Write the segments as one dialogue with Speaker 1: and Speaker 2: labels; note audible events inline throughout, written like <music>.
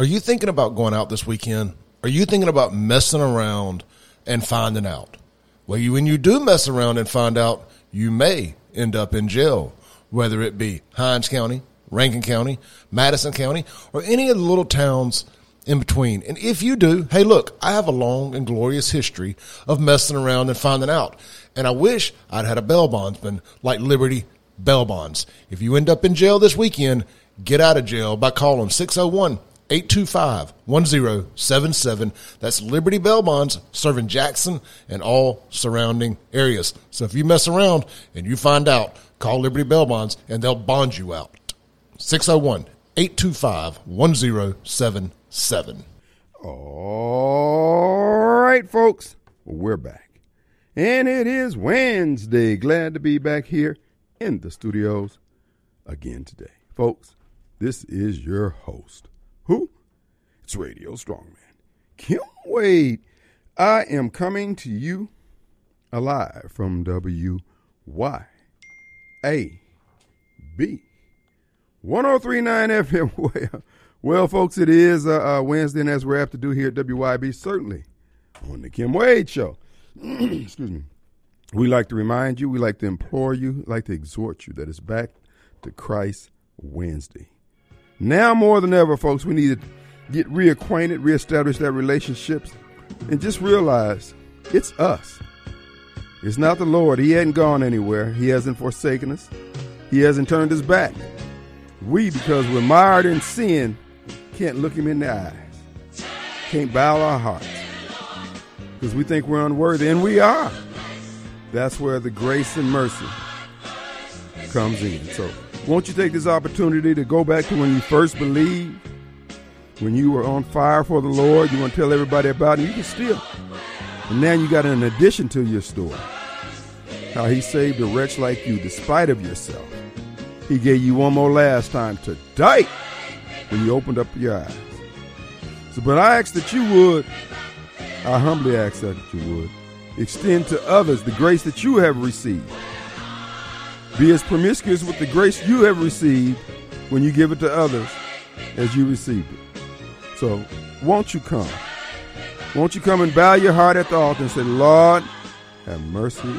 Speaker 1: Are you thinking about going out this weekend? Are you thinking about messing around and finding out? Well, you, when you do mess around and find out, you may end up in jail, whether it be Hinds County, Rankin County, Madison County, or any of the little towns in between. And if you do, hey, look, I have a long and glorious history of messing around and finding out. And I wish I'd had a bail bondsman like Liberty Bail Bonds. If you end up in jail this weekend, get out of jail by calling 601 825 1077. That's Liberty Bail Bonds serving Jackson and all surrounding areas. So if you mess around and you find out, call Liberty Bail Bonds and they'll bond you out. 601 825 1077.
Speaker 2: All right, folks, we're back. And it is Wednesday. Glad to be back here in the studios again today. Folks, this is your host. Who? It's Radio Strongman. Kim Wade. I am coming to you alive from WYAB 1039 FM. <laughs> Well, folks, it is uh, uh, Wednesday, and as we're apt to do here at WYB, certainly on the Kim Wade Show. <clears throat> Excuse me. We like to remind you, we like to implore you, like to exhort you that it's back to Christ Wednesday. Now more than ever, folks, we need to get reacquainted, reestablish that relationships, and just realize it's us. It's not the Lord. He hadn't gone anywhere. He hasn't forsaken us. He hasn't turned his back. We, because we're mired in sin, can't look him in the eyes. Can't bow our hearts. Because we think we're unworthy, and we are. That's where the grace and mercy comes in. So, won't you take this opportunity to go back to when you first believed, when you were on fire for the Lord, you want to tell everybody about it, you can still. And now you got an addition to your story. How he saved a wretch like you despite of yourself. He gave you one more last time to die when you opened up your eyes. So, but I ask that you would, I humbly ask that you would, extend to others the grace that you have received. Be as promiscuous with the grace you have received when you give it to others as you received it. So, won't you come? Won't you come and bow your heart at the altar and say, Lord, have mercy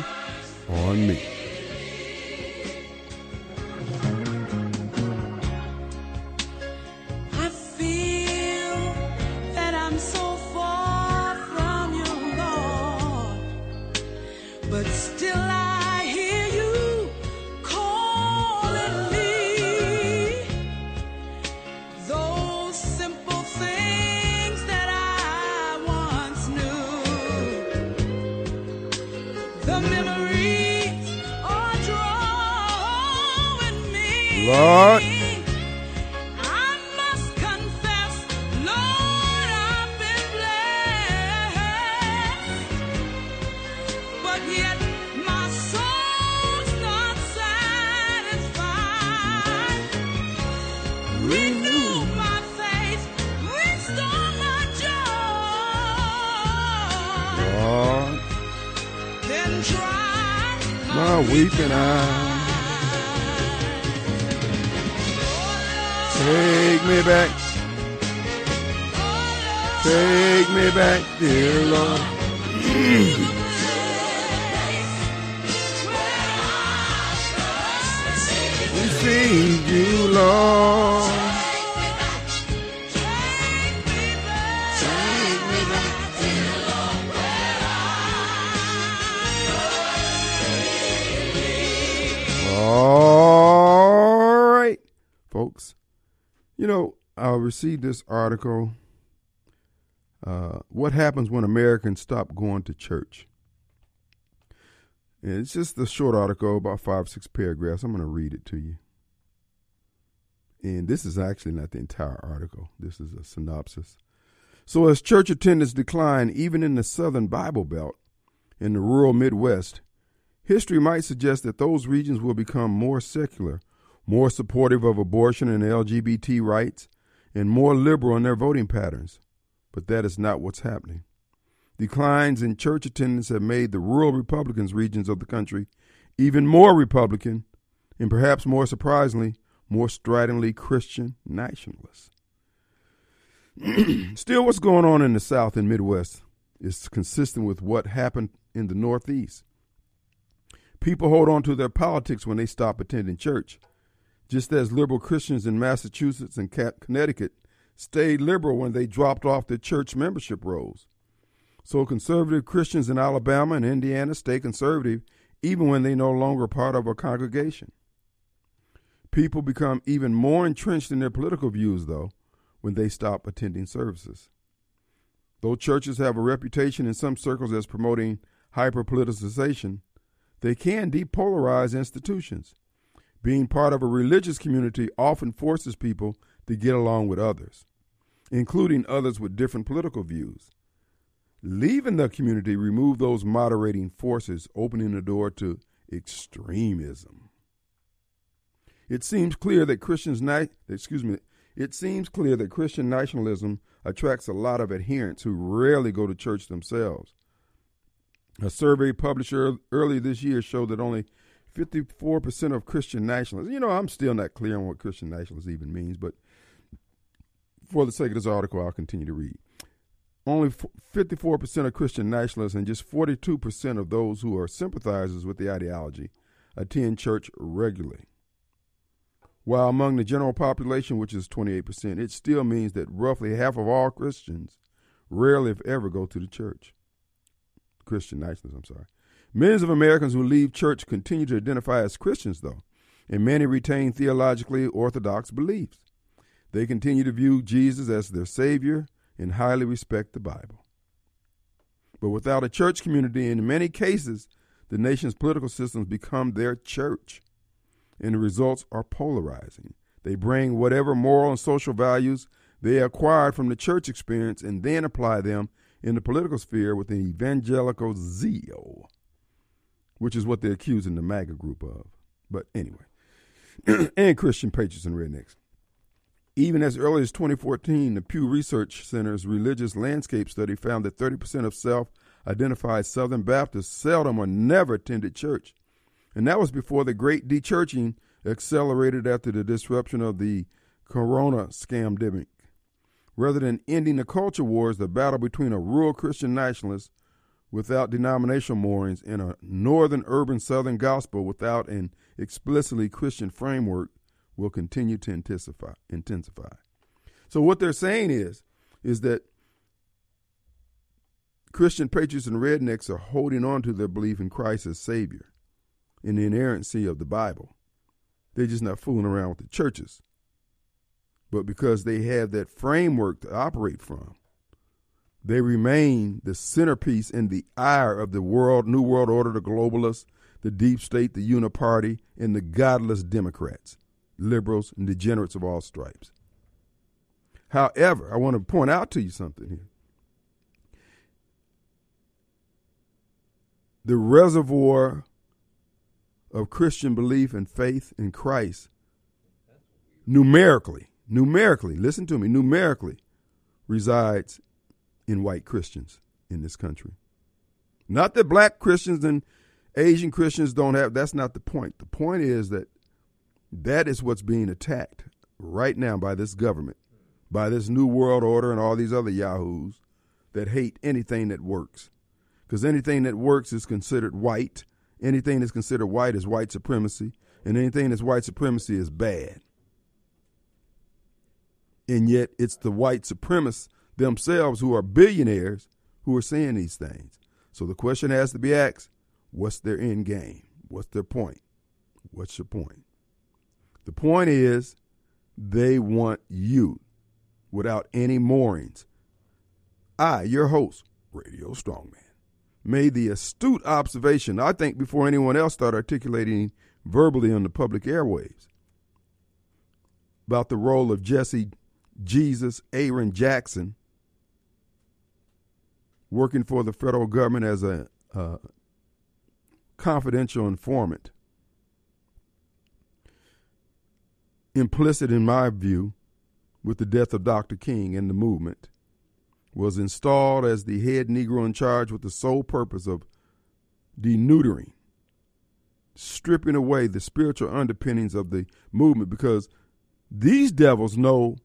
Speaker 2: on me. Received this article. Uh, what happens when Americans stop going to church? And it's just a short article, about five, six paragraphs. I'm going to read it to you. And this is actually not the entire article, this is a synopsis. So, as church attendance decline even in the southern Bible Belt, in the rural Midwest, history might suggest that those regions will become more secular, more supportive of abortion and LGBT rights, and more liberal in their voting patterns. But that is not what's happening. Declines in church attendance have made the rural Republicans regions of the country even more Republican, and perhaps more surprisingly, more stridently Christian nationalists. <clears throat> Still, what's going on in the South and Midwest is consistent with what happened in the Northeast. People hold on to their politics when they stop attending church, just as liberal Christians in Massachusetts and Connecticut stayed liberal when they dropped off their church membership rolls. So conservative Christians in Alabama and Indiana stay conservative even when they're no longer part of a congregation. People become even more entrenched in their political views, though, when they stop attending services. Though churches have a reputation in some circles as promoting hyper politicization, they can depolarize institutions. Being part of a religious community often forces people to get along with others, including others with different political views. Leaving the community removes those moderating forces, opening the door to extremism. It seems clear that Christians, excuse me, it seems clear that Christian nationalism attracts a lot of adherents who rarely go to church themselves. A survey published earlier this year showed that only 54% of Christian nationalists, you know, I'm still not clear on what Christian nationalist even means, but for the sake of this article, I'll continue to read. Only 54% of Christian nationalists and just 42% of those who are sympathizers with the ideology attend church regularly. While among the general population, which is 28%, it still means that roughly half of all Christians rarely, if ever, go to the church. Christian nationalists, I'm sorry. Millions of Americans who leave church continue to identify as Christians, though, and many retain theologically orthodox beliefs. They continue to view Jesus as their Savior and highly respect the Bible. But without a church community, in many cases, the nation's political systems become their church and the results are polarizing. They bring whatever moral and social values they acquired from the church experience and then apply them in the political sphere with an evangelical zeal, which is what they're accusing the MAGA group of. But anyway, <clears throat> and Christian patriots and rednecks. Even as early as 2014, the Pew Research Center's religious landscape study found that 30% of self identified Southern Baptists seldom or never attended church. And that was before the great dechurching accelerated after the disruption of the corona scam scamdemic. Rather than ending the culture wars, the battle between a rural Christian nationalist without denominational moorings in a northern urban southern gospel without an explicitly Christian framework will continue to intensify. intensify. So what they're saying is, is that Christian patriots and rednecks are holding on to their belief in Christ as Savior in the inerrancy of the Bible. They're just not fooling around with the churches. But because they have that framework to operate from, they remain the centerpiece in the ire of the world, New World Order, the globalists, the deep state, the uniparty, and the godless Democrats, liberals, and degenerates of all stripes. However, I want to point out to you something here. The reservoir of Christian belief and faith in Christ numerically, numerically, listen to me, numerically resides in white Christians in this country. Not that black Christians and Asian Christians don't have, that's not the point. The point is that that is what's being attacked right now by this government, by this New World Order and all these other yahoos that hate anything that works. Because anything that works is considered white anything that's considered white is white supremacy, and anything that's white supremacy is bad. And yet it's the white supremacists themselves who are billionaires who are saying these things. So the question has to be asked what's their end game? What's their point? What's your point? The point is they want you without any moorings. I, your host, Radio Strongman made the astute observation, I think, before anyone else started articulating verbally on the public airwaves about the role of Jesse Jesus Aaron Jackson working for the federal government as a uh, confidential informant. Implicit, in my view, with the death of Dr. King and the movement was installed as the head Negro in charge with the sole purpose of deneutering, stripping away the spiritual underpinnings of the movement because these devils know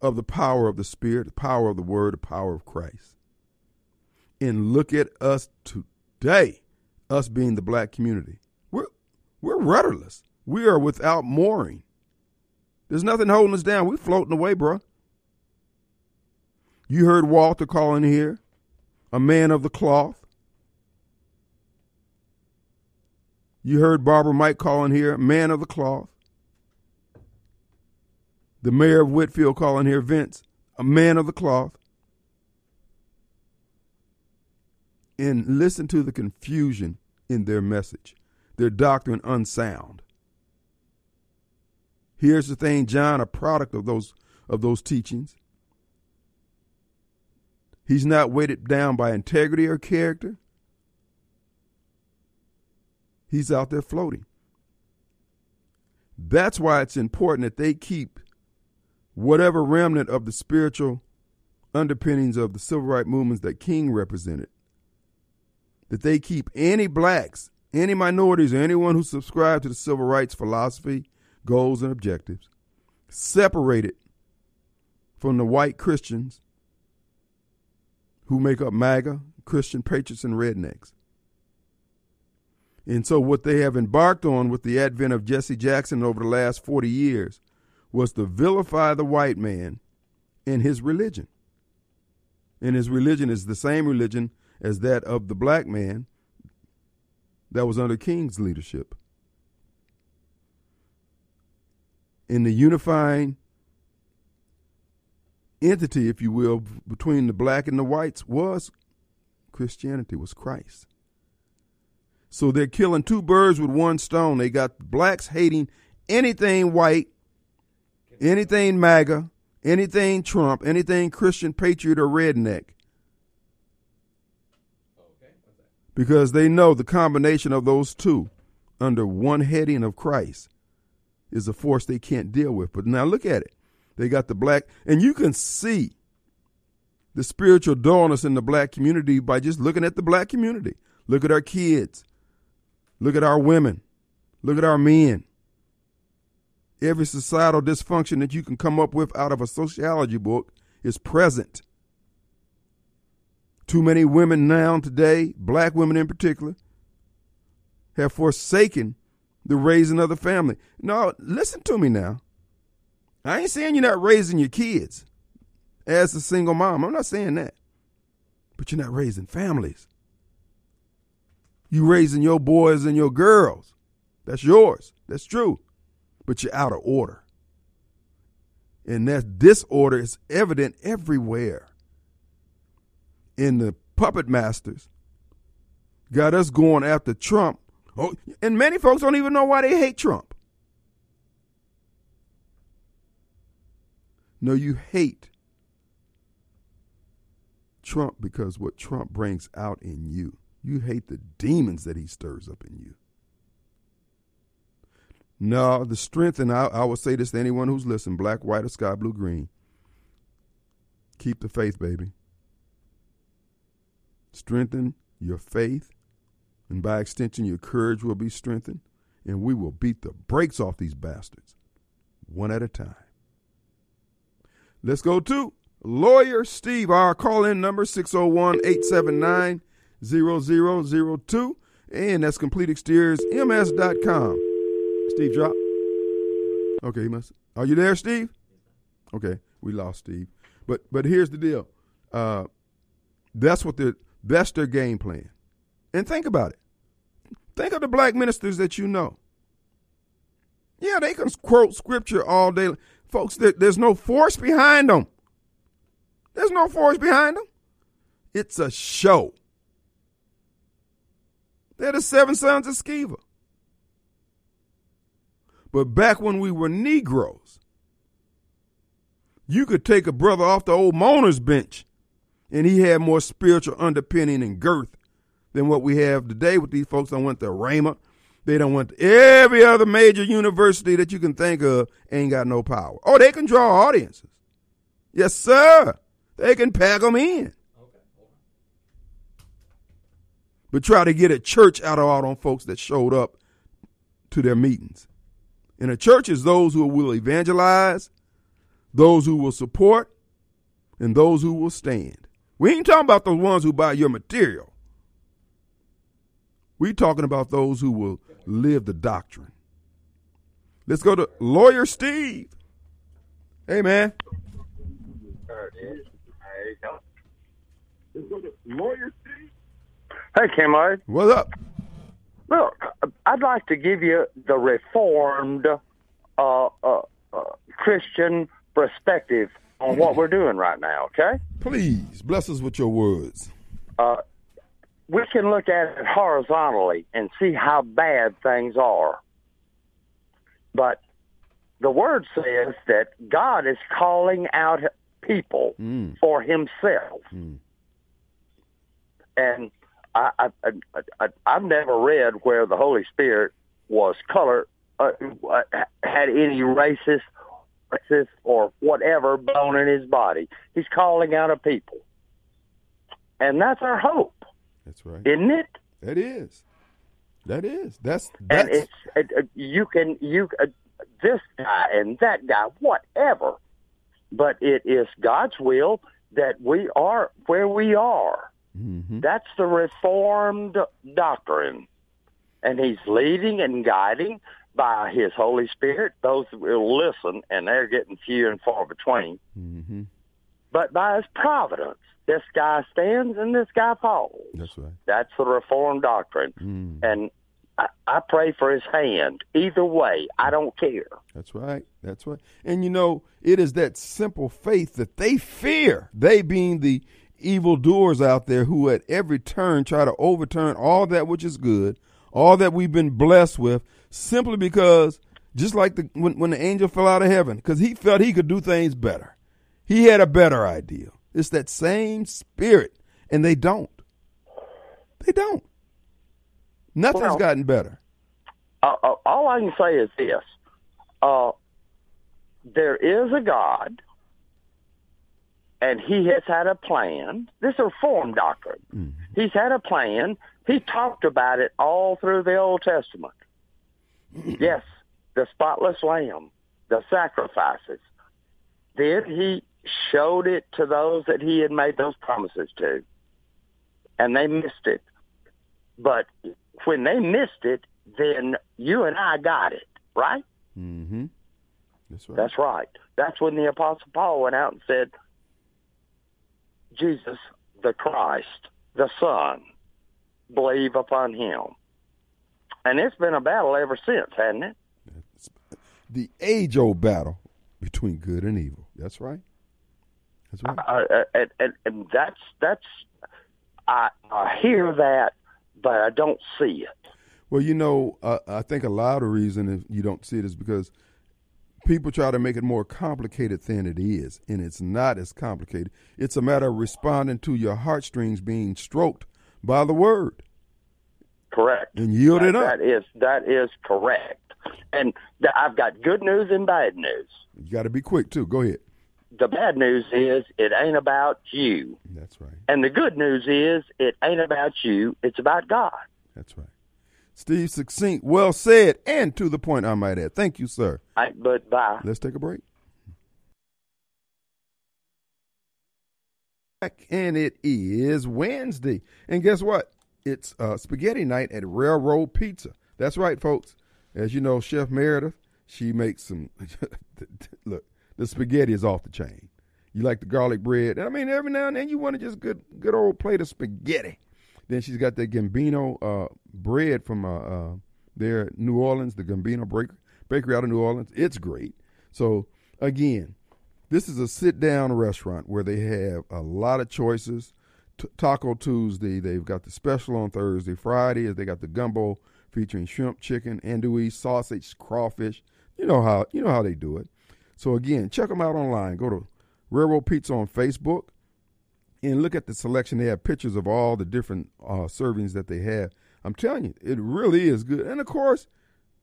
Speaker 2: of the power of the Spirit, the power of the Word, the power of Christ. And look at us today, us being the black community. We're, we're rudderless. We are without mooring. There's nothing holding us down. We're floating away, bro. You heard Walter calling here, a man of the cloth. You heard Barbara Mike calling here, man of the cloth. The mayor of Whitfield calling here, Vince, a man of the cloth. And listen to the confusion in their message, their doctrine unsound. Here's the thing, John, a product of those of those teachings. He's not weighted down by integrity or character. He's out there floating. That's why it's important that they keep whatever remnant of the spiritual underpinnings of the civil rights movements that King represented, that they keep any blacks, any minorities, or anyone who subscribes to the civil rights philosophy, goals, and objectives separated from the white Christians who make up MAGA, Christian patriots, and rednecks. And so, what they have embarked on with the advent of Jesse Jackson over the last 40 years was to vilify the white man and his religion. And his religion is the same religion as that of the black man that was under King's leadership. In the unifying entity, if you will, between the black and the whites was Christianity, was Christ. So they're killing two birds with one stone. They got blacks hating anything white, anything MAGA, anything Trump, anything Christian patriot or redneck. Because they know the combination of those two under one heading of Christ is a force they can't deal with. But now look at it. They got the black, and you can see the spiritual dullness in the black community by just looking at the black community. Look at our kids. Look at our women. Look at our men. Every societal dysfunction that you can come up with out of a sociology book is present. Too many women now today, black women in particular, have forsaken the raising of the family. No, listen to me now. I ain't saying you're not raising your kids as a single mom. I'm not saying that. But you're not raising families. You're raising your boys and your girls. That's yours. That's true. But you're out of order. And that disorder is evident everywhere. In the puppet masters got us going after Trump. Oh, and many folks don't even know why they hate Trump. No, you hate Trump because what Trump brings out in you. You hate the demons that he stirs up in you. No, the strength, and I, I will say this to anyone who's listening black, white, or sky blue, green. Keep the faith, baby. Strengthen your faith, and by extension, your courage will be strengthened, and we will beat the brakes off these bastards one at a time. Let's go to Lawyer Steve. Our call in number 601 879 0002. And that's CompleteExteriorsMS.com. Steve drop. Okay, he must. Are you there, Steve? Okay, we lost Steve. But but here's the deal. Uh, that's what the that's their game plan. And think about it. Think of the black ministers that you know. Yeah, they can quote scripture all day. Folks, there, there's no force behind them. There's no force behind them. It's a show. They're the seven sons of Sceva. But back when we were Negroes, you could take a brother off the old mourner's bench and he had more spiritual underpinning and girth than what we have today with these folks that went to Rhema. They don't want every other major university that you can think of ain't got no power. Oh, they can draw audiences. Yes, sir. They can pack them in. But try to get a church out of all them folks that showed up to their meetings. And a church is those who will evangelize, those who will support, and those who will stand. We ain't talking about those ones who buy your material. We talking about those who will live the doctrine. Let's go to lawyer Steve. Hey man. Let's go to lawyer Steve.
Speaker 3: Hey, Kim
Speaker 2: What's up?
Speaker 3: Look, I'd like to give you the reformed uh, uh, uh, Christian perspective on what we're doing right now, okay?
Speaker 2: Please bless us with your words.
Speaker 3: Uh, we can look at it horizontally and see how bad things are. But the word says that God is calling out people
Speaker 2: Mm.
Speaker 3: for himself.
Speaker 2: Mm.
Speaker 3: And I, I, I, I've never read where the Holy Spirit was color, uh, uh, had any racist, racist or whatever bone in his body. He's calling out a people. And that's our hope,
Speaker 2: That's right.
Speaker 3: isn't it?
Speaker 2: That is. That is. That's
Speaker 3: and
Speaker 2: that's
Speaker 3: it's it, it, you can you uh, this guy and that guy whatever but it is god's will that we are where we are
Speaker 2: Mhm.
Speaker 3: that's the reformed doctrine and he's leading and guiding by his holy spirit those that will listen and they're getting few and far between
Speaker 2: Mhm.
Speaker 3: but by his providence this guy stands and this guy falls
Speaker 2: That's right.
Speaker 3: that's the reformed doctrine
Speaker 2: Mm.
Speaker 3: and I, I pray for his hand. Either way, I don't care.
Speaker 2: That's right. That's right. And you know, it is that simple faith that they fear. They being the evildoers out there who at every turn try to overturn all that which is good, all that we've been blessed with, simply because just like the when, when the angel fell out of heaven, because he felt he could do things better. He had a better idea. It's that same spirit. And they don't. They don't. Nothing's
Speaker 3: Well-
Speaker 2: gotten better.
Speaker 3: Uh, uh, all I can say is this: uh, there is a God, and He has had a plan. This is a reform doctrine. He's had a plan. He talked about it all through the Old Testament. <clears throat> yes, the spotless lamb, the sacrifices. Then He showed it to those that He had made those promises to, and they missed it. But when they missed it, then you and I got it, right?
Speaker 2: Mm-hmm. That's right.
Speaker 3: That's right. That's when the Apostle Paul went out and said, Jesus, the Christ, the Son, believe upon him. And it's been a battle ever since, hasn't it?
Speaker 2: the age old battle between good and evil. That's right. That's right.
Speaker 3: Uh, and, and, and that's, that's, I, I hear that, but I don't see it.
Speaker 2: Well, you know, uh, I think a lot of reason if you don't see it is because people try to make it more complicated than it is, and it's not as complicated. It's a matter of responding to your heartstrings being stroked by the word
Speaker 3: Correct.
Speaker 2: and yield it up.
Speaker 3: That is, that is correct. And th- I've got good news and bad news.
Speaker 2: You got to be quick too. Go ahead.
Speaker 3: The bad news is it ain't about you.
Speaker 2: That's right.
Speaker 3: And the good news is it ain't about you, it's about God.
Speaker 2: That's right. Steve, succinct, well said, and to the point. I might add. Thank you, sir.
Speaker 3: I, but bye.
Speaker 2: Let's take a break. And it is Wednesday. And guess what? It's uh, spaghetti night at Railroad Pizza. That's right, folks. As you know, Chef Meredith, she makes some. <laughs> look, the spaghetti is off the chain. You like the garlic bread. And I mean, every now and then you want to just good, good old plate of spaghetti. Then she's got the Gambino uh, bread from uh, uh, there, New Orleans, the Gambino bakery out of New Orleans. It's great. So again, this is a sit-down restaurant where they have a lot of choices. T- Taco Tuesday, they've got the special on Thursday. Friday they got the gumbo featuring shrimp, chicken, andouille, sausage, crawfish. You know how you know how they do it. So again, check them out online. Go to Railroad Pizza on Facebook and look at the selection. They have pictures of all the different uh, servings that they have. I'm telling you, it really is good. And of course,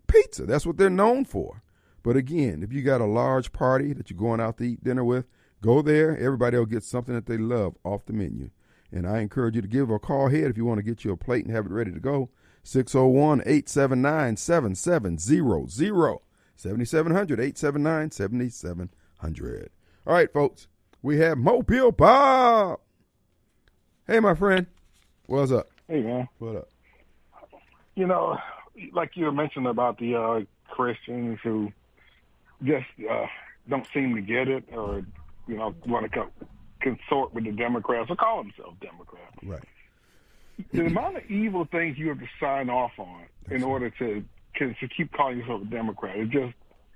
Speaker 2: pizza. That's what they're known for. But again, if you got a large party that you're going out to eat dinner with, go there. Everybody will get something that they love off the menu. And I encourage you to give a call ahead if you want to get you a plate and have it ready to go. 601 879 7700. 7700 879 7700. All right, folks. We have Mobile Bob. Hey, my friend. What's up?
Speaker 4: Hey man,
Speaker 2: What up?
Speaker 4: you know, like you mentioned about the uh, Christians who just uh, don't seem to get it, or you know, want to co- consort with the Democrats or call themselves Democrats.
Speaker 2: Right.
Speaker 4: The amount of evil things you have to sign off on in order to to to keep calling yourself a Democrat is just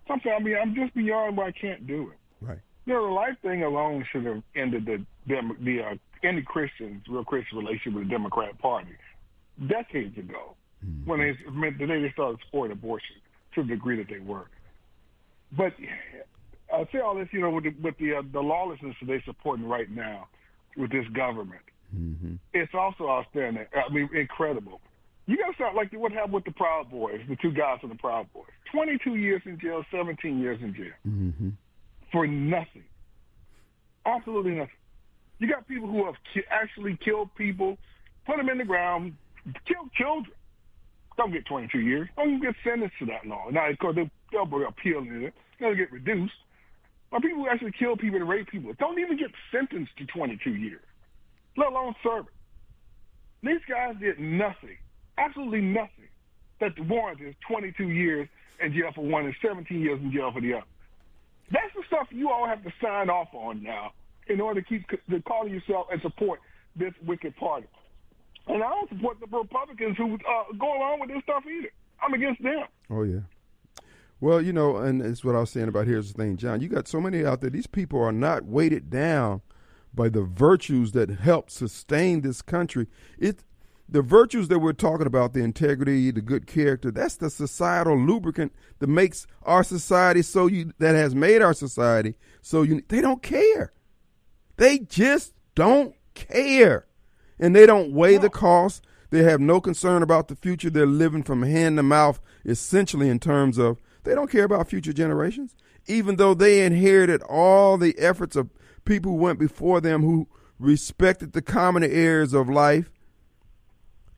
Speaker 4: something. I mean, I'm just beyond where I can't do it.
Speaker 2: Right.
Speaker 4: You know, the life thing alone should have ended the dem- the uh, any Christians, real Christian relationship with the Democrat Party decades ago, when they the day they started supporting abortion to the degree that they were. But I say all this, you know, with the, with the uh, the lawlessness that they're supporting right now with this government, it's also outstanding. I mean, incredible. You got to start like what happened with the Proud Boys, the two guys from the Proud Boys. Twenty-two years in jail, seventeen years in jail for nothing. Absolutely nothing. You got people who have ki- actually killed people, put them in the ground, killed children. Don't get 22 years. Don't even get sentenced to that long. Now, of course, they'll, be appealing it. They'll get reduced. But people who actually kill people and rape people don't even get sentenced to 22 years, let alone serve it. These guys did nothing, absolutely nothing, that warranted 22 years in jail for one and 17 years in jail for the other. That's the stuff you all have to sign off on now in order to keep to call yourself and support this wicked party. And I don't support the Republicans who uh, go along with this stuff either. I'm against them.
Speaker 2: Oh yeah. Well, you know, and it's what I was saying about here's the thing, John. You got so many out there. These people are not weighted down by the virtues that help sustain this country. It the virtues that we're talking about, the integrity, the good character, that's the societal lubricant that makes our society so you that has made our society so you they don't care. They just don't care. And they don't weigh the cost. They have no concern about the future. They're living from hand to mouth, essentially, in terms of they don't care about future generations, even though they inherited all the efforts of people who went before them who respected the common areas of life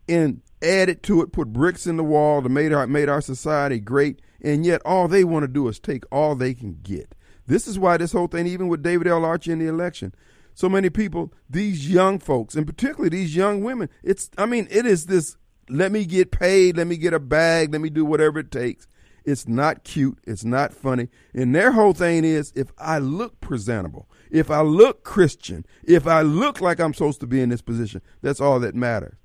Speaker 2: and added to it, put bricks in the wall to made our made our society great, and yet all they want to do is take all they can get. This is why this whole thing, even with David L. Archie in the election, so many people, these young folks, and particularly these young women, it's I mean, it is this let me get paid, let me get a bag, let me do whatever it takes. It's not cute, it's not funny. And their whole thing is if I look presentable, if I look Christian, if I look like I'm supposed to be in this position, that's all that matters.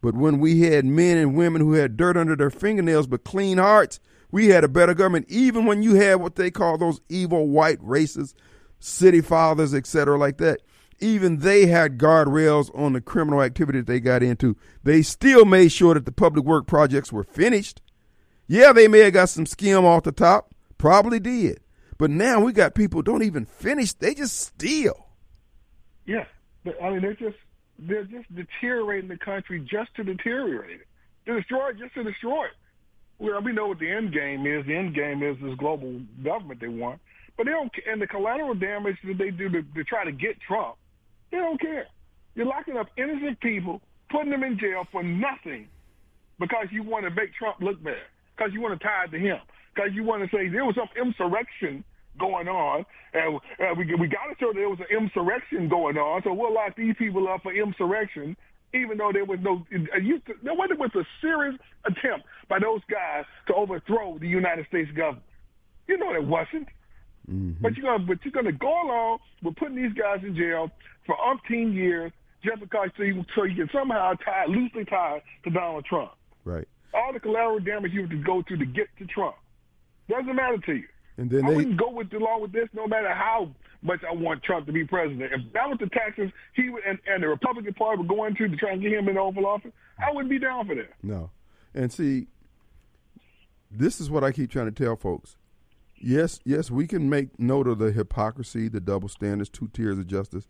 Speaker 2: But when we had men and women who had dirt under their fingernails but clean hearts, we had a better government. Even when you had what they call those evil white races, city fathers, etc., like that, even they had guardrails on the criminal activity that they got into. They still made sure that the public work projects were finished. Yeah, they may have got some skim off the top, probably did. But now we got people don't even finish; they just steal.
Speaker 4: Yeah, But, I mean they're just they're just deteriorating the country just to deteriorate it, to destroy it just to destroy it. Well, we know what the end game is. The end game is this global government they want, but they don't. And the collateral damage that they do to, to try to get Trump, they don't care. You're locking up innocent people, putting them in jail for nothing, because you want to make Trump look bad, because you want to tie it to him, because you want to say there was some insurrection going on, and uh, we we got to show there was an insurrection going on, so we'll lock these people up for insurrection, even though there was no, you, there was a serious attempt by those guys to overthrow the United States government. You know there wasn't. But you're gonna, but you're gonna go along with putting these guys in jail for umpteen years just because so you, so you can somehow tie loosely tie to Donald Trump.
Speaker 2: Right.
Speaker 4: All the collateral damage you have to go through to get to Trump doesn't matter to you.
Speaker 2: And then
Speaker 4: I
Speaker 2: they
Speaker 4: wouldn't go with along with this, no matter how much I want Trump to be president. If that was the taxes he would, and, and the Republican Party would go into to try and get him in the Oval Office, I wouldn't be down for that.
Speaker 2: No. And see, this is what I keep trying to tell folks. Yes, yes, we can make note of the hypocrisy, the double standards, two tiers of justice.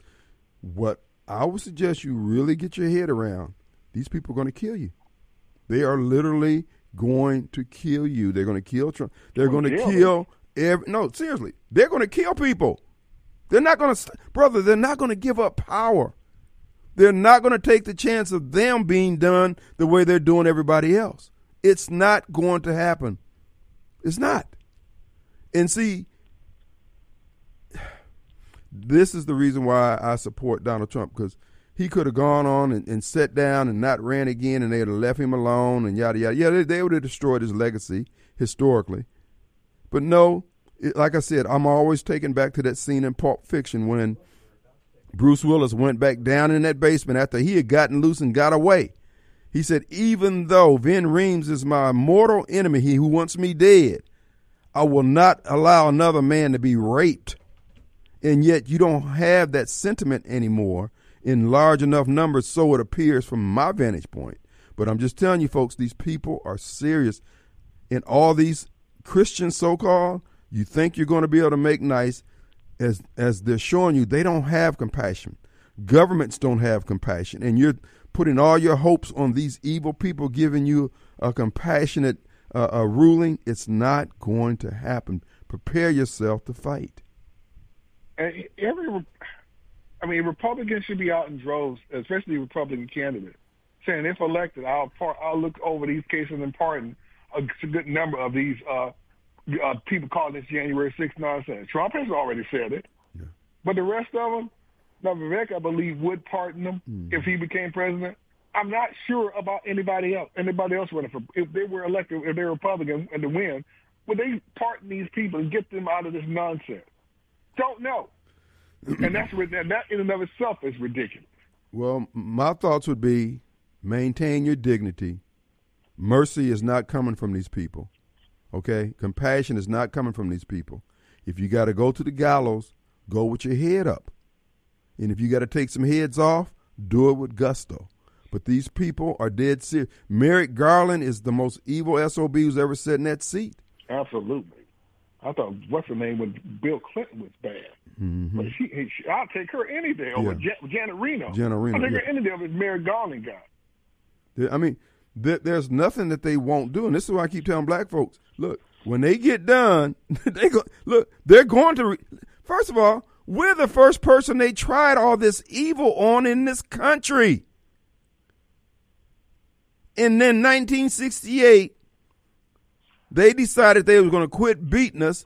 Speaker 2: What I would suggest you really get your head around, these people are going to kill you. They are literally going to kill you. They're going to kill Trump. They're going to
Speaker 4: kill
Speaker 2: every, no, seriously. They're going to kill people. They're not going to brother, they're not going to give up power. They're not going to take the chance of them being done the way they're doing everybody else. It's not going to happen. It's not. And see, <sighs> This is the reason why I support Donald Trump because he could have gone on and, and sat down and not ran again, and they'd have left him alone and yada yada. Yeah, they, they would have destroyed his legacy historically, but no. It, like I said, I'm always taken back to that scene in Pulp Fiction when Bruce Willis went back down in that basement after he had gotten loose and got away. He said, Even though Ving Rhames is my mortal enemy, he who wants me dead, I will not allow another man to be raped. And yet you don't have that sentiment anymore in large enough numbers, so it appears from my vantage point. But I'm just telling you, folks, these people are serious. And all these Christians, so called, you think you're going to be able to make nice, as as they're showing you, they don't have compassion. Governments don't have compassion, and you're putting all your hopes on these evil people giving you a compassionate uh, a ruling. It's not going to happen. Prepare yourself to fight.
Speaker 4: And every, I mean, Republicans should be out in droves, especially Republican candidates, saying if elected, I'll par- I'll look over these cases and pardon a good number of these uh, uh, people calling this January 6th nonsense. Trump has already said it.
Speaker 2: Yeah.
Speaker 4: But the rest of them, now Vivek, I believe, would pardon them
Speaker 2: Mm.
Speaker 4: if he became president. I'm not sure about anybody else. Anybody else running for if they were elected, if they're Republican and to win, would they pardon these people and get them out of this nonsense? Don't know. <clears throat> and that's and that in and of itself is ridiculous.
Speaker 2: Well, my thoughts would be maintain your dignity. Mercy is not coming from these people. Okay? Compassion is not coming from these people. If you got to go to the gallows, go with your head up. And if you got to take some heads off, do it with gusto. But these people are dead serious. Merrick Garland is the most evil SOB who's ever sat in that seat.
Speaker 4: Absolutely. I thought what's her name when Bill Clinton was bad. But she, she, I'll take her any day over
Speaker 2: Mm-hmm. Yeah.
Speaker 4: Jan- Janet Reno.
Speaker 2: Janet Reno,
Speaker 4: I'll take
Speaker 2: yeah.
Speaker 4: her any day over Merrick Garland guy.
Speaker 2: I mean, there, there's nothing that they won't do, and this is why I keep telling black folks: look, when they get done, <laughs> they go look. They're going to. Re- First of all, we're the first person they tried all this evil on in this country. And then 1968, they decided they were going to quit beating us,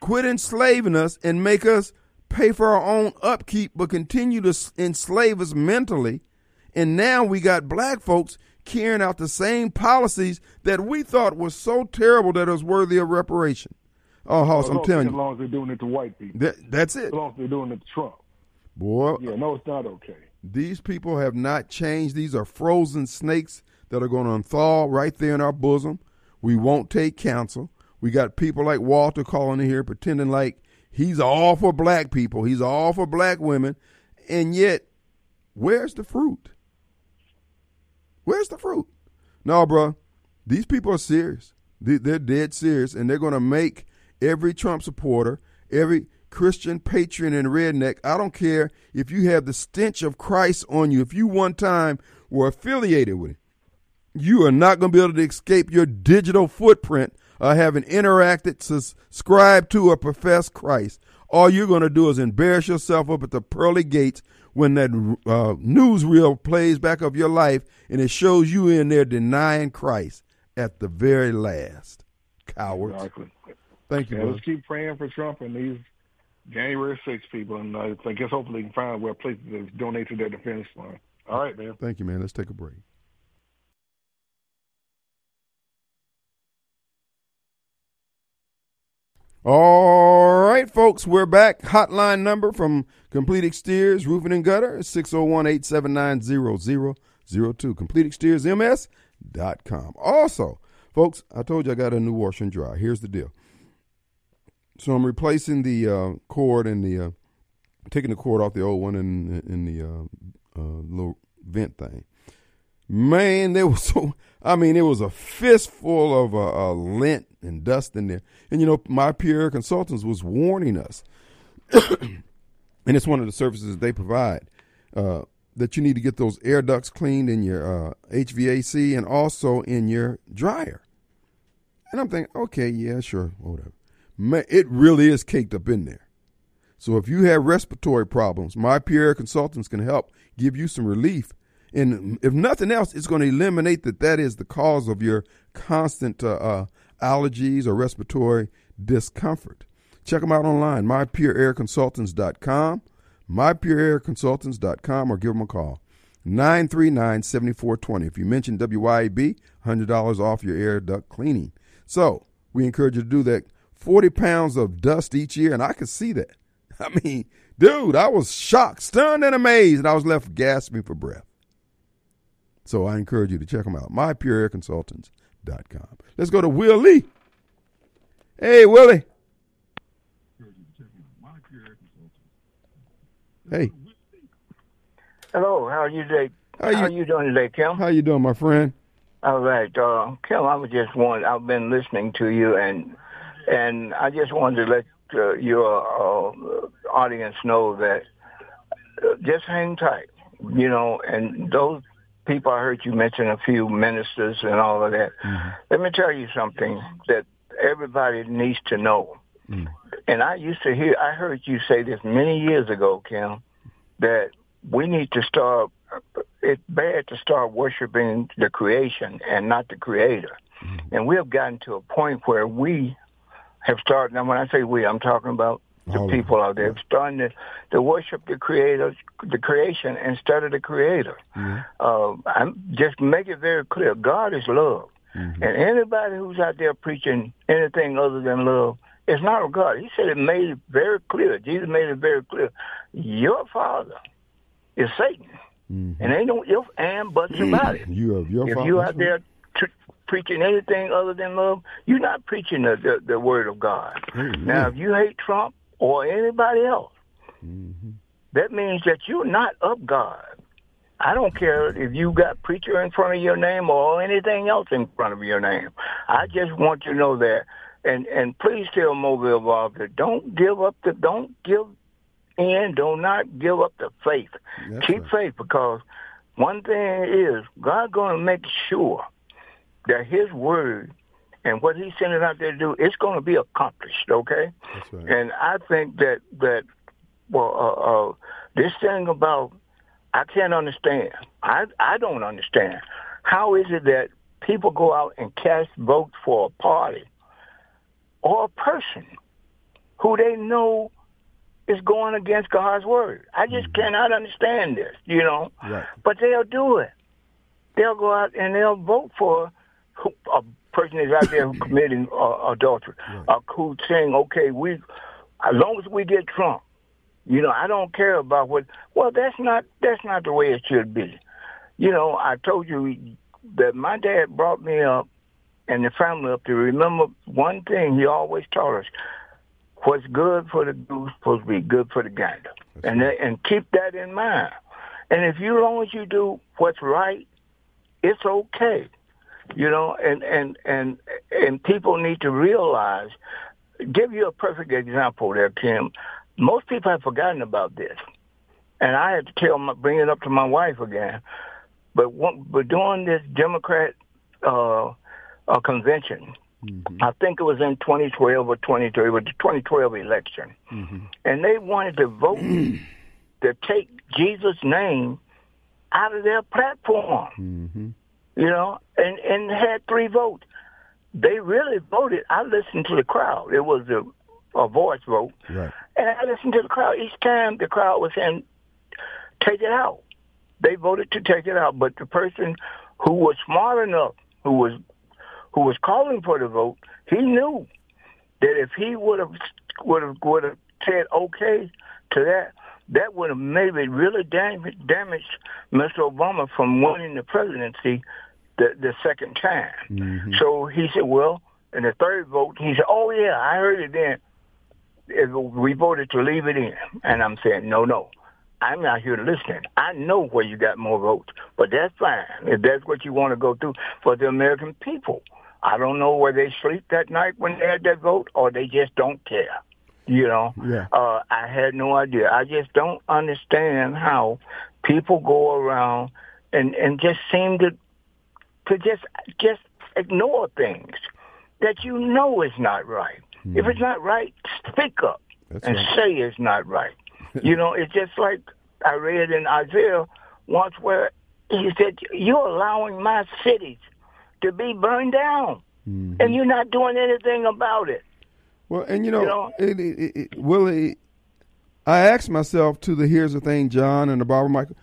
Speaker 2: quit enslaving us, and make us pay for our own upkeep, but continue to enslave us mentally. And now we got black folks carrying out the same policies that we thought was so terrible that it was worthy of reparation. Oh, Hoss, I'm telling you.
Speaker 4: as long as they're doing it to white people.
Speaker 2: that, that's it.
Speaker 4: As long as they're doing it to Trump.
Speaker 2: Boy,
Speaker 4: Yeah, no, it's not okay.
Speaker 2: These people have not changed. These are frozen snakes that are going to unthaw right there in our bosom. We won't take counsel. We got people like Walter calling in here pretending like he's all for black people, he's all for black women, and yet, where's the fruit? Where's the fruit? No, bro. These people are serious. They- They're dead serious, and they're going to make every Trump supporter, every Christian patriot and redneck. I don't care if you have the stench of Christ on you. If you one time were affiliated with him, you are not going to be able to escape your digital footprint of having interacted, subscribed to, or professed Christ. All you're going to do is embarrass yourself up at the pearly gates when that uh, newsreel plays back of your life and it shows you in there denying Christ at the very last. Cowards.
Speaker 4: Exactly.
Speaker 2: Thank you,
Speaker 4: Yeah, let's keep praying for Trump and these January 6 people, and I guess hopefully they can find where places to donate to their defense fund. All right, man.
Speaker 2: Thank you, man. Let's take a break. All right, folks, we're back. Hotline number from Complete Exteriors Roofing and Gutter is 601 879 0002. CompleteExteriorsMS.com. Also, folks, I told you I got a new washer and dryer. Here's the deal. So I'm replacing the uh, cord and the uh, taking the cord off the old one in in the uh, uh, little vent thing. Man, there was <laughs> so. I mean, it was a fistful of lint and dust in there. And you know, my peer consultants was warning us, <coughs> and it's one of the services they provide uh, that you need to get those air ducts cleaned in your uh, HVAC and also in your dryer. And I'm thinking, okay, yeah, sure, whatever. Man, it really is caked up in there. So if you have respiratory problems, my peer consultants can help give you some relief. And if nothing else, it's going to eliminate that that is the cause of your constant uh, uh, allergies or respiratory discomfort. check them out online, mypureairconsultants.com, mypureairconsultants.com, or give them a call. 939-7420. If you mention WYAB, $100 off your air duct cleaning. So, we encourage you to do that. 40 pounds of dust each year, and I could see that. <laughs> I mean, dude, I was shocked, stunned, and amazed, and I was left gasping for breath. So I encourage you to check them out. MyPureAirConsultants.com. Let's go to Willie. Hey, Willie. Hey,
Speaker 5: Hello, how are you today?
Speaker 2: How
Speaker 5: How,
Speaker 2: you-
Speaker 5: are you doing today, Kim?
Speaker 2: how you doing, my friend?
Speaker 5: All right, uh, Kim. I was just want. I've been listening to you, and and I just wanted to let uh, your uh, audience know that uh, just hang tight, you know. And those people I heard you mention a few ministers and all of that. Mm-hmm. Let me tell you something that everybody needs to know. Mm. And I used to hear. I heard you say this many years ago, Kim, that we need to start. It's bad to start worshiping the creation and not the creator. Mm-hmm. And we have gotten to a point where we have started. Now, when I say we, I'm talking about the
Speaker 2: All
Speaker 5: people out there starting to, to worship the creator, the creation instead of the creator. Uh, I'm just make it very clear. God is love, and anybody who's out there preaching anything other than love is not of God. He said it made it very clear. Jesus made it very clear. Your father is Satan, and ain't no if and buts about it.
Speaker 2: You are your
Speaker 5: If
Speaker 2: father.
Speaker 5: you out there preaching anything other than love, you're not preaching the, the, the word of God.
Speaker 2: Amen.
Speaker 5: Now, if you hate Trump or anybody else,
Speaker 2: Mm-hmm.
Speaker 5: that means that you're not of God. I don't care if you got preacher in front of your name or anything else in front of your name. I just want you to know that. And and please tell Mobile Bob that don't give up the don't give in, do not give up the faith.
Speaker 2: That's
Speaker 5: Keep
Speaker 2: right.
Speaker 5: faith because one thing is God's going to make sure that His word and what He's sending out there to do, it's going to be accomplished. Okay.
Speaker 2: Right.
Speaker 5: And I think that that well, uh, uh, this thing about I can't understand. I I don't understand. How is it that people go out and cast votes for a party or a person who they know is going against God's word? I just cannot understand this. You know,
Speaker 2: Right.
Speaker 5: but they'll do it. They'll go out and they'll vote for a person is out there who committing uh, adultery, uh, who's saying, okay, we, as long as we get Trump, you know, I don't care about what. Well, that's not that's not the way it should be. You know, I told you that my dad brought me up and the family up to remember one thing he always taught us: what's good for the goose supposed to be good for the gander, and that, and keep that in mind. And if you, as long as you do what's right, it's okay. You know, and and and and people need to realize. Give you a perfect example there, Kim. Most people have forgotten about this, and I had to tell my, bring it up to my wife again. But one, but during this Democrat uh, uh, convention, I think it was in 2012 or 2013, with the 2012 election, and they wanted to vote <clears throat> to take Jesus' name out of their platform.
Speaker 2: Mm-hmm.
Speaker 5: You know, and and had three votes. They really voted. I listened to the crowd. It was a a voice vote.
Speaker 2: Right.
Speaker 5: And I listened to the crowd. Each time the crowd was saying, take it out. They voted to take it out. But the person who was smart enough, who was who was calling for the vote, he knew that if he would have would have would have said okay to that, that would have maybe really damaged, damaged Mr. Obama from winning the presidency the the second time. So he said, well, in the third vote, he said, oh yeah, I heard it then if we voted to leave it in. And I'm saying, no, no. I'm not here to listen. I know where you got more votes, but that's fine. If that's what you want to go through for the American people. I don't know where they sleep that night when they had that vote or they just don't care. You know,
Speaker 2: Yeah.
Speaker 5: uh, I had no idea. I just don't understand how people go around and, and just seem to, to just, just ignore things that you know is not right. If it's not right, speak up
Speaker 2: That's
Speaker 5: and
Speaker 2: right.
Speaker 5: say it's not right. <laughs> you know, it's just like I read in Isaiah once where he said, "You're allowing my cities to be burned down,
Speaker 2: Mm-hmm.
Speaker 5: and you're not doing anything about it."
Speaker 2: Well, and you know,
Speaker 3: You know-
Speaker 2: it, it, it, Willie, I asked myself to the here's the thing, John and the Barbara Michael,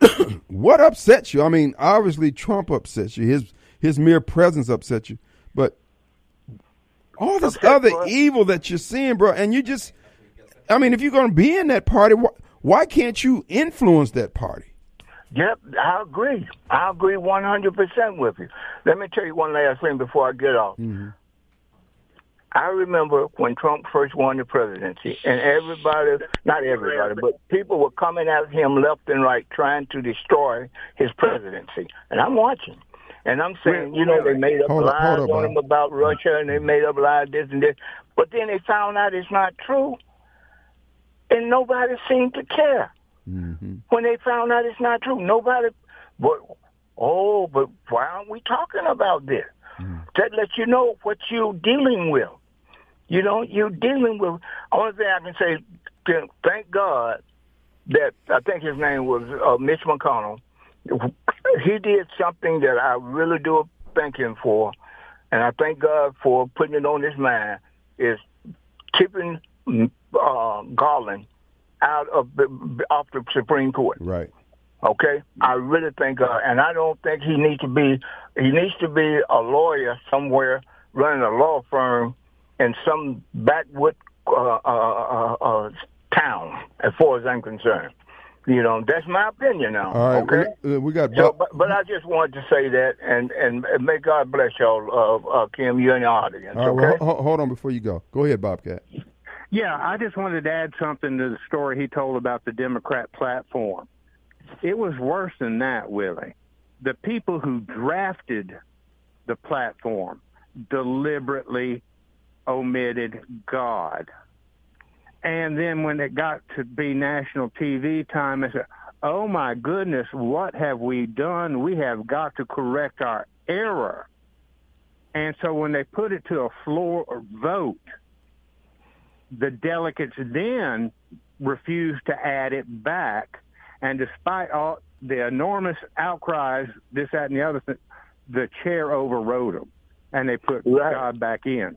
Speaker 2: <coughs> what upsets you? I mean, obviously Trump upsets you. His his mere presence upsets you, but all this other
Speaker 3: what?
Speaker 2: evil that you're seeing, bro, and you just, I mean, if you're going to be in that party, why, why can't you influence that party?
Speaker 5: Yep, I agree. I agree 100% with you. Let me tell you one last thing before I get off. Mm-hmm. I remember when Trump first won the presidency, and everybody, not everybody, but people were coming at him left and right trying to destroy his presidency. And I'm watching. And I'm saying, you know, they made up
Speaker 2: Hold up,
Speaker 5: lies
Speaker 2: hold up,
Speaker 5: on
Speaker 2: Bob.
Speaker 5: him about Russia, and they made up lies this and this. But then they found out it's not true, and nobody seemed to care mm-hmm. when they found out it's not true. Nobody, but oh, but why aren't we talking about this? Hmm. That lets you know what you're dealing with. You know, you're dealing with. Only thing I can say, thank God that I think his name was uh, Mitch McConnell. He did something that I really do thank him for, and I thank God for putting it on his mind. Is keeping uh, Garland out of the, off the Supreme Court.
Speaker 2: Right.
Speaker 5: Okay, I really think, uh, and I don't think he needs to be. He needs to be a lawyer somewhere running a law firm in some backwood uh, uh, uh, uh, town, as far as I'm concerned. You know, that's my opinion now.
Speaker 2: All right.
Speaker 5: okay.
Speaker 2: We, uh, we got
Speaker 5: So, but, but I just wanted to say that, and and, and may God bless y'all, uh, uh, Kim, you and the audience.
Speaker 2: All right,
Speaker 5: okay.
Speaker 2: well, ho- hold on before you go. Go ahead, Bobcat.
Speaker 6: Yeah, I just wanted to add something to the story he told about the Democrat platform. It was worse than that, Willie. The people who drafted the platform deliberately omitted God. And then when it got to be national TV time, I said, oh my goodness, what have we done? We have got to correct our error. And so when they put it to a floor vote, the delegates then refused to add it back. And despite all the enormous outcries, this, that, and the other thing, the chair overrode them, and they put
Speaker 5: Right.
Speaker 6: God back in.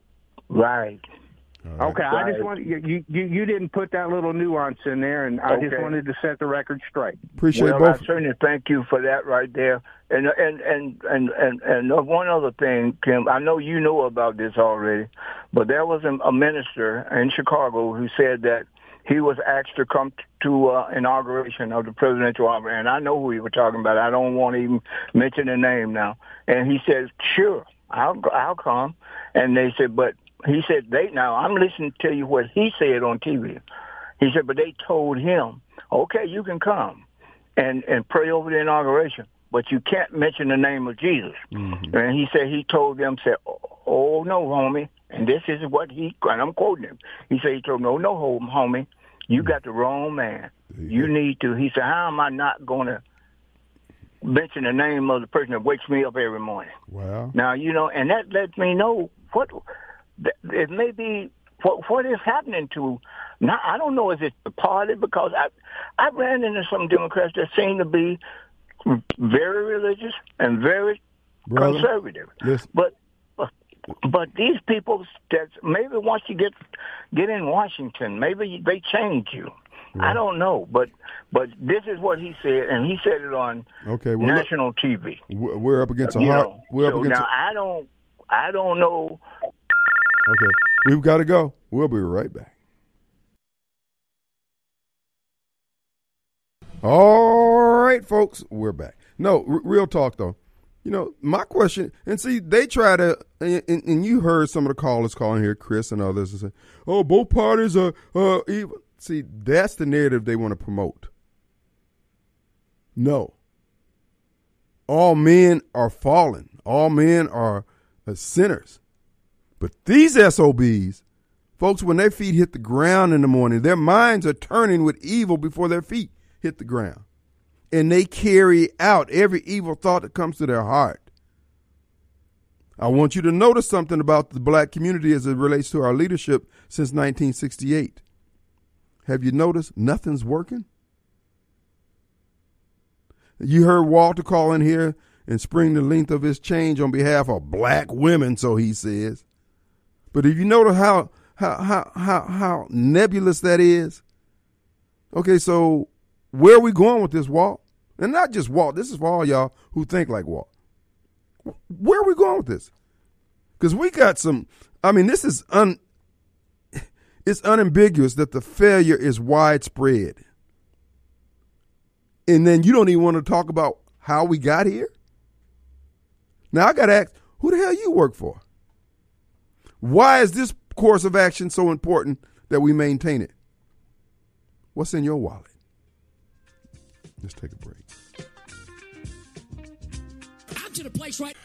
Speaker 5: Right.
Speaker 6: Okay, I just
Speaker 5: Right.
Speaker 6: wanted you, you you didn't put that little nuance in there, and I just wanted to set the record straight.
Speaker 2: Appreciate
Speaker 5: well,
Speaker 2: both.
Speaker 5: I certainly thank you for that right there. And and and and and and one other thing, Kim, I know you know about this already, but there was a, minister in Chicago who said that he was asked to come to uh, inauguration of the presidential office, and I know who he was talking about. I don't want to even mention the name now. And he says, "Sure, I'll I'll come." And they said, "But." He said, "They now I'm listening to you what he said on TV." He said, "But they told him, okay, you can come." and and pray over the inauguration, but you can't mention the name of Jesus. Mm-hmm. And he said he told them, said, "Oh no, homie," and this is what he and I'm quoting him. He said he told them, "No, no, home, homie, you mm. got the wrong man. You need to." He said, "How am I not going to mention the name of the person that wakes me up every morning?"
Speaker 2: Wow.
Speaker 5: Now you know, and that lets me know what it may be. What what is happening to? Now I don't know. Is it the party? Because I I ran into some Democrats that seem to be very religious and very
Speaker 2: Brother,
Speaker 5: conservative.
Speaker 2: listen.
Speaker 5: But but but these people that maybe once you get get in Washington, maybe they change you. I don't know, but but this is what he said, and he said it on
Speaker 2: Okay, well, look,
Speaker 5: national TV.
Speaker 2: we're up against a hard.
Speaker 5: know,
Speaker 2: We're up
Speaker 5: so
Speaker 2: against.
Speaker 5: now
Speaker 2: a-
Speaker 5: I don't, I don't know.
Speaker 2: Okay, we've got to go. We'll be right back. All right, folks, we're back. No, r- real talk though. You know, my question, and see, they try to, and, and you heard some of the callers calling here, Chris and others, and say, "Oh, both parties are uh, evil." See, that's the narrative they want to promote. No, all men are fallen. All men are uh, sinners. But these SOBs, folks, when their feet hit the ground in the morning, their minds are turning with evil before their feet hit the ground. And they carry out every evil thought that comes to their heart. I want you to notice something about the black community as it relates to our leadership since 1968. Have you noticed nothing's working? You heard Walter call in here and spring the length of his change on behalf of black women, so he says. But if you notice how how how how how nebulous that is, okay, so where are we going with this, Walt? And not just Walt. This is for all y'all who think like Walt. Where are we going with this? Because we got some. I mean, this is un. <laughs> It's unambiguous that the failure is widespread. And then you don't even want to talk about how we got here. Now I got to ask, who the hell you work for? Why is this course of action so important that we maintain it? What's in your wallet? Let's take a break.
Speaker 7: Out to the place right.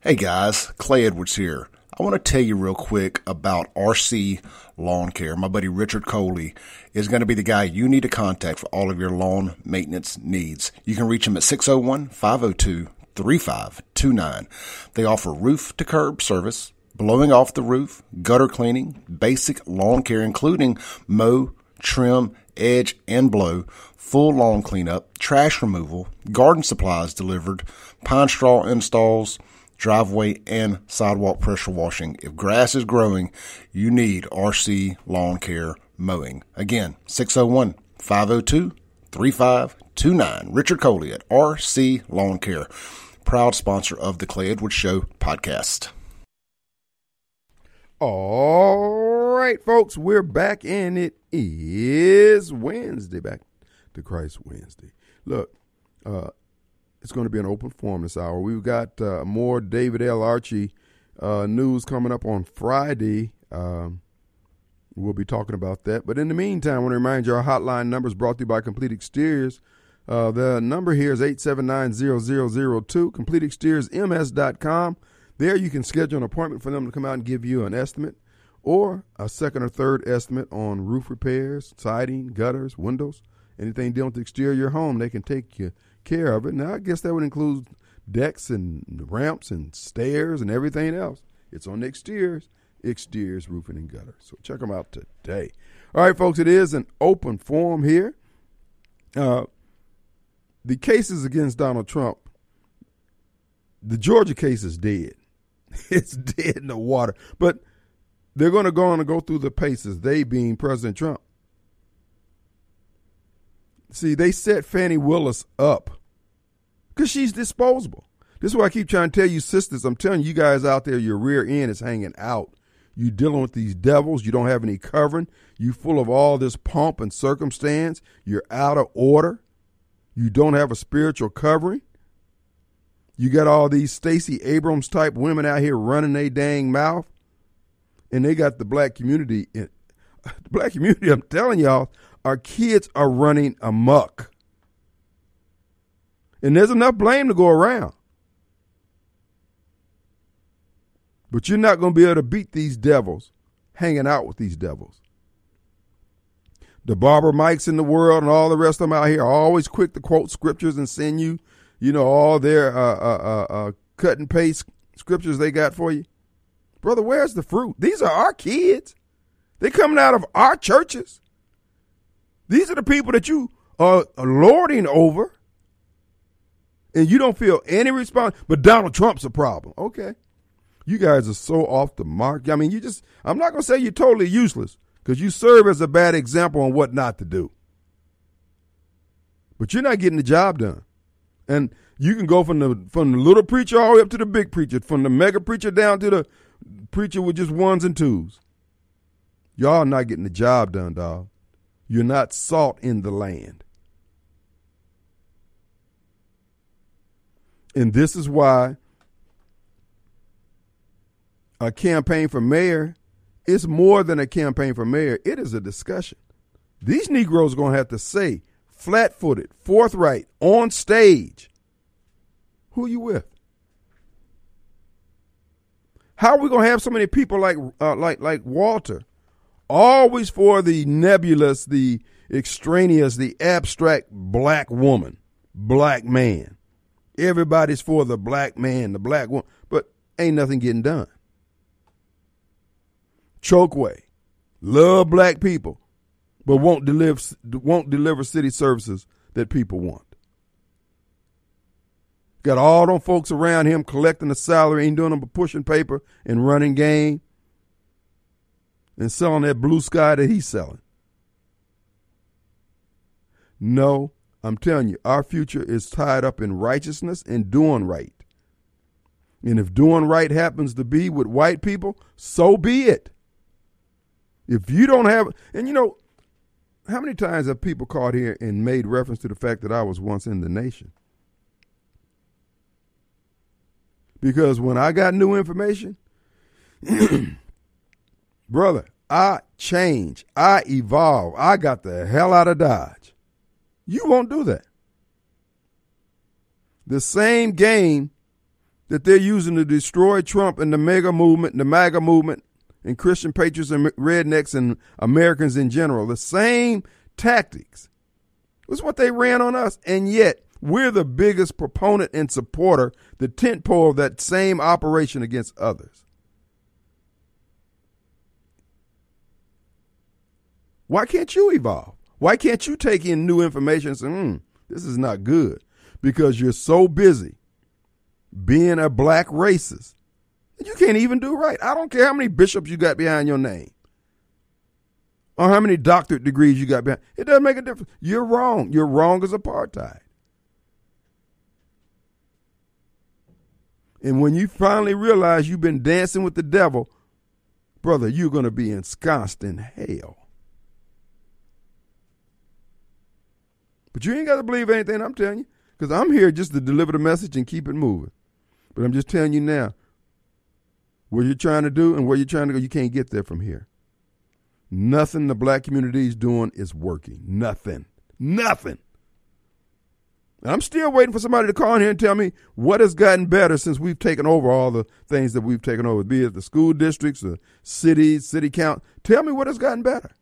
Speaker 1: Hey guys, Clay Edwards here. I want to tell you real quick about RC Lawn Care. My buddy Richard Coley is going to be the guy you need to contact for all of your lawn maintenance needs. You can reach him at 601 502 3529. They offer roof to curb service, blowing off the roof, gutter cleaning, basic lawn care, including mow, trim, edge, and blow, full lawn cleanup, trash removal, garden supplies delivered, pine straw installs, driveway and sidewalk pressure washing. If grass is growing, you need RC Lawn Care Mowing. Again, 601 502 3529. Richard Coley at RC Lawn Care, proud sponsor of the Clay Edwards Show podcast.
Speaker 2: All right, folks, we're back, and it is Wednesday. Back to Christ Wednesday. Look, uh, it's going to be an open forum this hour. We've got uh, more David L. Archie uh, news coming up on Friday. Um, we'll be talking about that. But in the meantime, I want to remind you our hotline number is brought to you by Complete Exteriors. Uh, the number here is 879-0002, CompleteExteriorsMS.com. There you can schedule an appointment for them to come out and give you an estimate or a second or third estimate on roof repairs, siding, gutters, windows, anything dealing with the exterior of your home. They can take you care of it. Now, I guess that would include decks and ramps and stairs and everything else. It's on the exteriors, exteriors, roofing, and gutter. So check them out today. All right, folks, it is an open forum here. Uh, the cases against Donald Trump, the Georgia case is dead. <laughs> It's dead in the water. But they're going to go on and go through the paces, they being President Trump. See, they set Fani Willis up because she's disposable. This is why I keep trying to tell you, sisters. I'm telling you guys out there, your rear end is hanging out. You're dealing with these devils. You don't have any covering. You full of all this pomp and circumstance. You're out of order. You don't have a spiritual covering. You got all these Stacey Abrams type women out here running their dang mouth, and they got the black community. In, <laughs> the black community. I'm telling y'all, our kids are running amok. And there's enough blame to go around. But you're not going to be able to beat these devils hanging out with these devils. The barber Mikes in the world and all the rest of them out here are always quick to quote scriptures and send you, you know, all their uh, uh, uh, uh cut and paste scriptures they got for you. Brother, where's the fruit? These are our kids. They're coming out of our churches. These are the people that you are lording over, and you don't feel any response. But Donald Trump's a problem. Okay. You guys are so off the mark. I mean, you just, I'm not going to say you're totally useless because you serve as a bad example on what not to do. But you're not getting the job done. And you can go from the from the little preacher all the way up to the big preacher, from the mega preacher down to the preacher with just ones and twos. Y'all not getting the job done, dog. You're not salt in the land. And this is why a campaign for mayor is more than a campaign for mayor. It is a discussion. These Negroes are going to have to say, flat footed, forthright, on stage, who you with? How are we going to have so many people like uh, like like Walter, always for the nebulous, the extraneous, the abstract black woman, black man? Everybody's for the black man, the black woman, but ain't nothing getting done. Chokwe, love black people, but won't deliver won't deliver city services that people want. Got all them folks around him collecting a salary, ain't doing them but pushing paper and running game. and selling that blue sky that he's selling. No, I'm telling you, our future is tied up in righteousness and doing right. And if doing right happens to be with white people, so be it. If you don't have, and you know, how many times have people called here and made reference to the fact that I was once in the nation? Because when I got new information, <clears throat> brother, I change, I evolve, I got the hell out of Dodge. You won't do that. The same game that they're using to destroy Trump and the mega movement, the MAGA movement, and Christian patriots and rednecks and Americans in general, the same tactics was what they ran on us. And yet, we're the biggest proponent and supporter, the tent pole of that same operation against others. Why can't you evolve? Why can't you take in new information and say, hmm, this is not good? Because you're so busy being a black racist. You can't even do right. I don't care how many bishops you got behind your name or how many doctorate degrees you got behind. It doesn't make a difference. You're wrong. You're wrong as apartheid. And when you finally realize you've been dancing with the devil, brother, you're going to be ensconced in hell. But you ain't got to believe anything I'm telling you because I'm here just to deliver the message and keep it moving. But I'm just telling you now, what you're trying to do and where you're trying to go, you can't get there from here. Nothing the black community is doing is working. Nothing. Nothing. And I'm still waiting for somebody to call in here and tell me what has gotten better since we've taken over all the things that we've taken over, be it the school districts, the cities, city count. Tell me what has gotten better.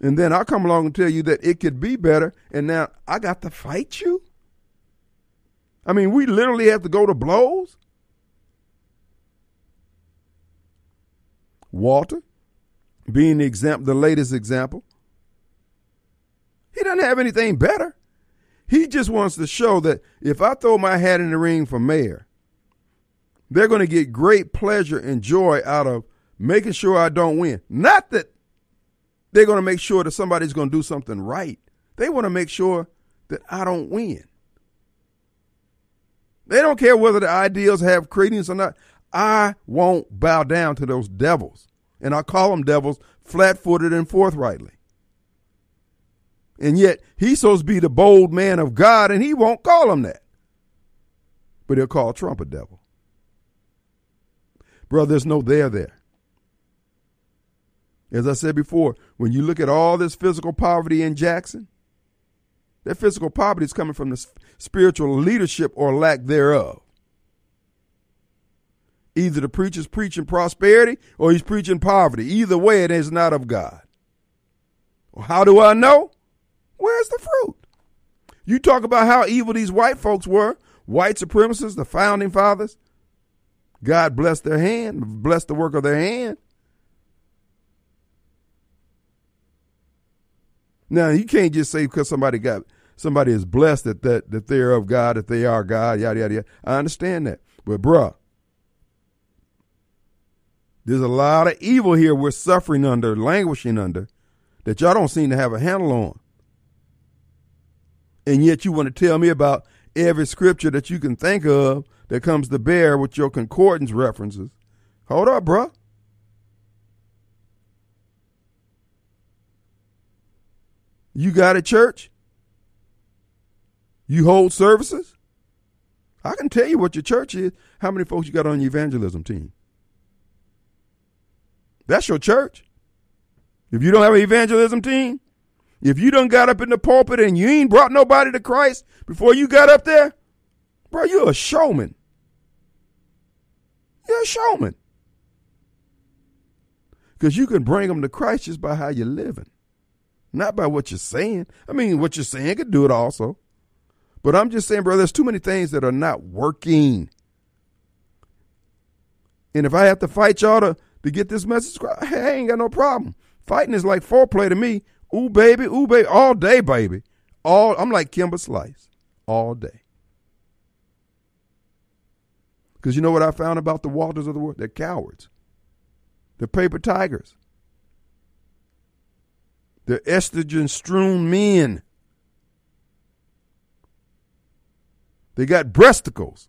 Speaker 2: And then I'll come along and tell you that it could be better, and now I got to fight you? I mean, we literally have to go to blows? Walter, being the the latest example, he doesn't have anything better. He just wants to show that if I throw my hat in the ring for mayor, they're going to get great pleasure and joy out of making sure I don't win. Not that they're going to make sure that somebody's going to do something right. They want to make sure that I don't win. They don't care whether the ideals have credence or not. I won't bow down to those devils. And I call them devils flat footed and forthrightly. And yet he's supposed to be the bold man of God, and he won't call him that. But he'll call Trump a devil. Brother, there's no there there. As I said before, when you look at all this physical poverty in Jackson, that physical poverty is coming from the spiritual leadership or lack thereof. Either the preacher's preaching prosperity or he's preaching poverty. Either way, it is not of God. Well, how do I know? Where's the fruit? You talk about how evil these white folks were, white supremacists, the founding fathers. God bless their hand, bless the work of their hand. Now you can't just say because somebody got somebody is blessed that that that they're of God, that they are God, yada yada yada. I understand that, but bruh, there's a lot of evil here we're suffering under, languishing under, that y'all don't seem to have a handle on. And yet you want to tell me about every scripture that you can think of that comes to bear with your concordance references. Hold up, bruh. You got a church? You hold services? I can tell you what your church is. How many folks you got on your evangelism team? That's your church. If you don't have an evangelism team, if you done got up in the pulpit and you ain't brought nobody to Christ before you got up there, bro, you're a showman. You're a showman. Because you can bring them to Christ just by how you're living, not by what you're saying. I mean, what you're saying could do it also. But I'm just saying, bro, there's too many things that are not working. And if I have to fight y'all to, to get this message, I ain't got no problem. Fighting is like foreplay to me. Ooh, baby, ooh, baby, all day, baby. All I'm like Kimbo Slice, all day. Because you know what I found about the Walters of the world? They're cowards. They're paper tigers. They're estrogen strewn men. They got breasticles.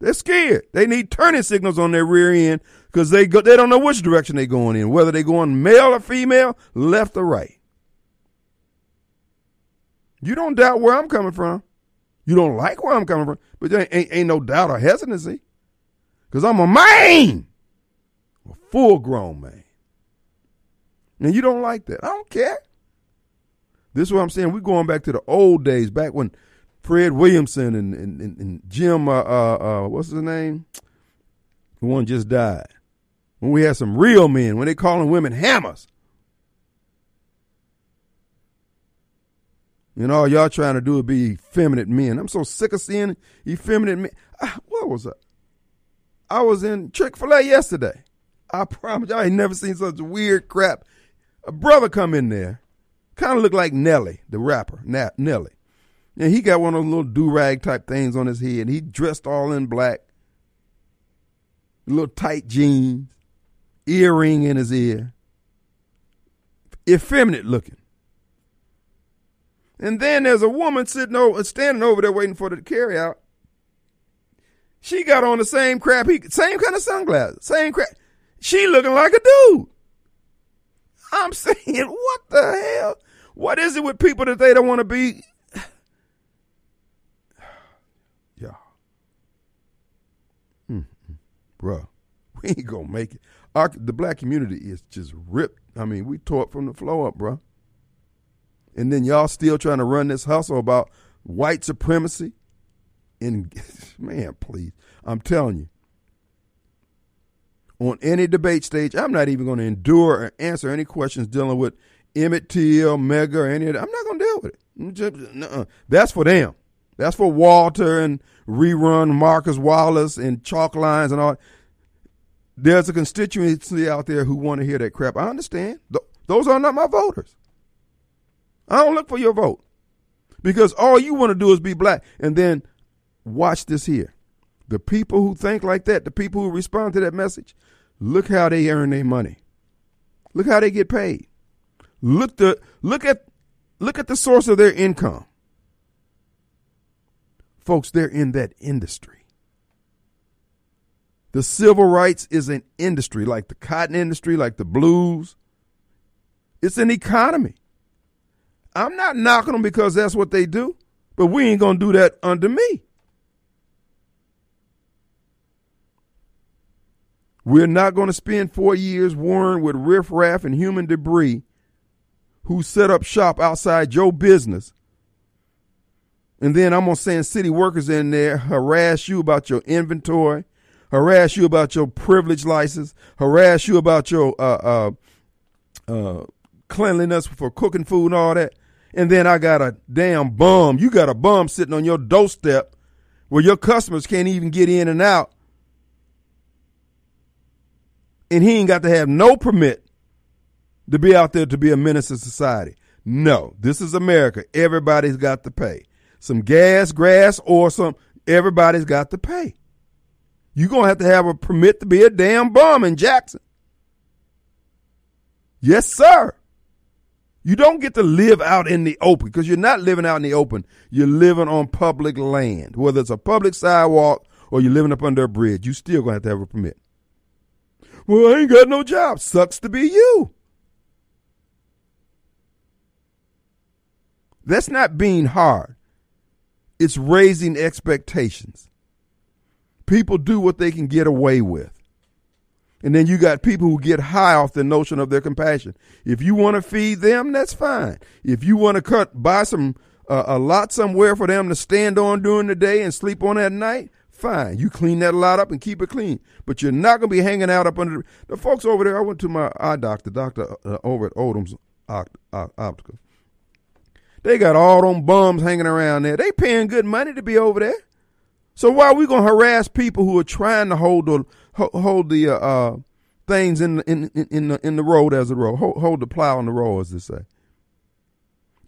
Speaker 2: They're scared. They need turning signals on their rear end because they go, they don't know which direction they're going in, whether they're going male or female, left or right. You don't doubt where I'm coming from. You don't like where I'm coming from, but there ain't, ain't no doubt or hesitancy because I'm a man, a full grown man. And you don't like that. I don't care. This is what I'm saying. We're going back to the old days, back when Fred Williamson and, and, and, and Jim, uh, uh, uh, what's his name? The one just died. When we had some real men, when they calling women hammers. And all y'all trying to do is be effeminate men. I'm so sick of seeing effeminate men. Ah, what was that? I was in Chick fil A yesterday. I promise you, I ain't never seen such weird crap. A brother come in there, kind of looked like Nelly, the rapper, Na- Nelly. And he got one of those little do rag type things on his head. He dressed all in black, little tight jeans, earring in his ear, effeminate looking. And then there's a woman sitting over, uh, standing over there waiting for the carry out. She got on the same crap, he, same kind of sunglasses, same crap. She looking like a dude. I'm <laughs> saying, what the hell? What is it with people that they don't want to be? <sighs> yeah. Mm. Bruh, we ain't gonna make it. Our, the black community is just ripped. I mean, we tore it from the floor up, bruh. And then y'all still trying to run this hustle about white supremacy. And <laughs> man, please, I'm telling you, on any debate stage, I'm not even going to endure or answer any questions dealing with Emmett Till, Medgar, any of that. I'm not going to deal with it. Just. That's for them. That's for Walter and Rerun, Marcus Wallace, and Chalk Lines and all. There's a constituency out there who want to hear that crap. I understand. Th- those are not my voters. I don't look for your vote because all you want to do is be black. And then watch this here. The people who think like that, the people who respond to that message, look how they earn their money. Look how they get paid. Look the look at look at the source of their income. Folks, they're in that industry. The civil rights is an industry like the cotton industry, like the blues. It's an economy. I'm not knocking them because that's what they do, but we ain't going to do that under me. We're not going to spend four years warring with riffraff and human debris who set up shop outside your business. And then I'm going to send city workers in there, harass you about your inventory, harass you about your privilege license, harass you about your uh, uh, uh, cleanliness for cooking food and all that. And then I got a damn bum. You got a bum sitting on your doorstep where your customers can't even get in and out. And he ain't got to have no permit to be out there to be a menace to society. No, this is America. Everybody's got to pay. Some gas, grass, or some, everybody's got to pay. You're going to have to have a permit to be a damn bum in Jackson. Yes, sir. You don't get to live out in the open because you're not living out in the open. You're living on public land, whether it's a public sidewalk or you're living up under a bridge. You still gonna have to have a permit. Well, I ain't got no job. Sucks to be you. That's not being hard. It's raising expectations. People do what they can get away with. And then you got people who get high off the notion of their compassion. If you want to feed them, that's fine. If you want to cut, buy some uh, a lot somewhere for them to stand on during the day and sleep on at night, fine. You clean that lot up and keep it clean. But you're not going to be hanging out up under the, the, folks over there. I went to my eye doctor, doctor uh, over at Odom's Opt- Optical. They got all them bums hanging around there. They paying good money to be over there. So why are we gonna harass people who are trying to hold the hold the uh, uh, things in in in the in the road as a road, hold, hold the plow on the road, as they say?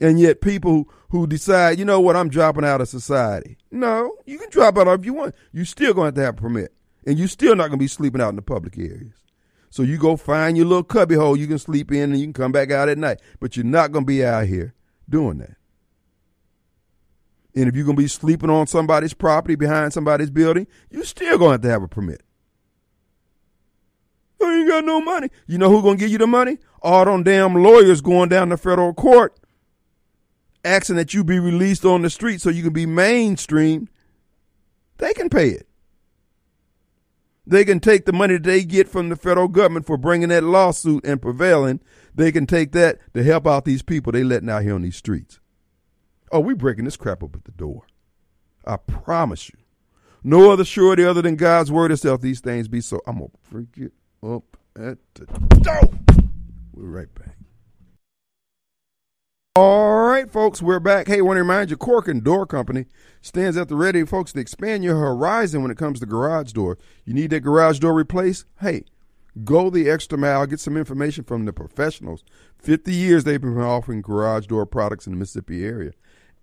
Speaker 2: And yet, people who decide, you know what, I'm dropping out of society. No, you can drop out if you want. You still going to have to have a permit, and you still not gonna be sleeping out in the public areas. So you go find your little cubby hole you can sleep in, and you can come back out at night. But you're not gonna be out here doing that. And if you're gonna be sleeping on somebody's property behind somebody's building, you still gonna have to have a permit. I ain't got no money. You know who gonna give you the money? All them damn lawyers going down to federal court asking that you be released on the street so you can be mainstreamed. They can pay it. They can take the money they get from the federal government for bringing that lawsuit and prevailing. They can take that to help out these people they letting out here on these streets. Oh, we breaking this crap up at the door. I promise you. No other surety other than God's word itself. These things be so. I'm gonna freak it up at the door. We're right back. All right, folks, we're back. Hey, want to remind you, Corkern Door Company stands at the ready, folks, to expand your horizon when it comes to garage door. You need that garage door replaced? Hey, go the extra mile. Get some information from the professionals. 50 years they've been offering garage door products in the Mississippi area.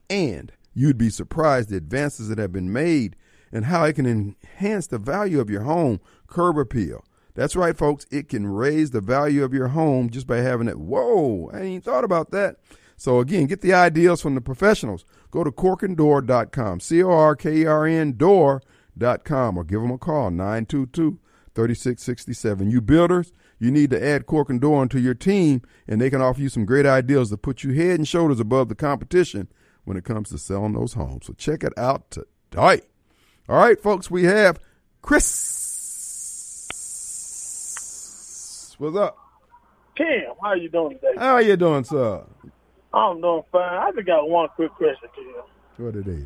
Speaker 2: And you'd be surprised the advances that have been made and how it can enhance the value of your home. Curb appeal. That's right, folks. It can raise the value of your home just by having it. Whoa, I ain't thought about that. So again, get the ideas from the professionals. Go to corkerndoor.com, C-O-R-K-E-R-N door.com or give them a call, 922-3667. You builders, you need to add Corkern Door onto your team and they can offer you some great ideas to put you head and shoulders above the competition when it comes to selling those homes. So check it out today. All right, folks, we have Chris. What's up?
Speaker 8: Kim, how are you doing today?
Speaker 2: How are you doing, sir?
Speaker 8: I'm doing fine. I just got one quick question to you.
Speaker 2: What it is?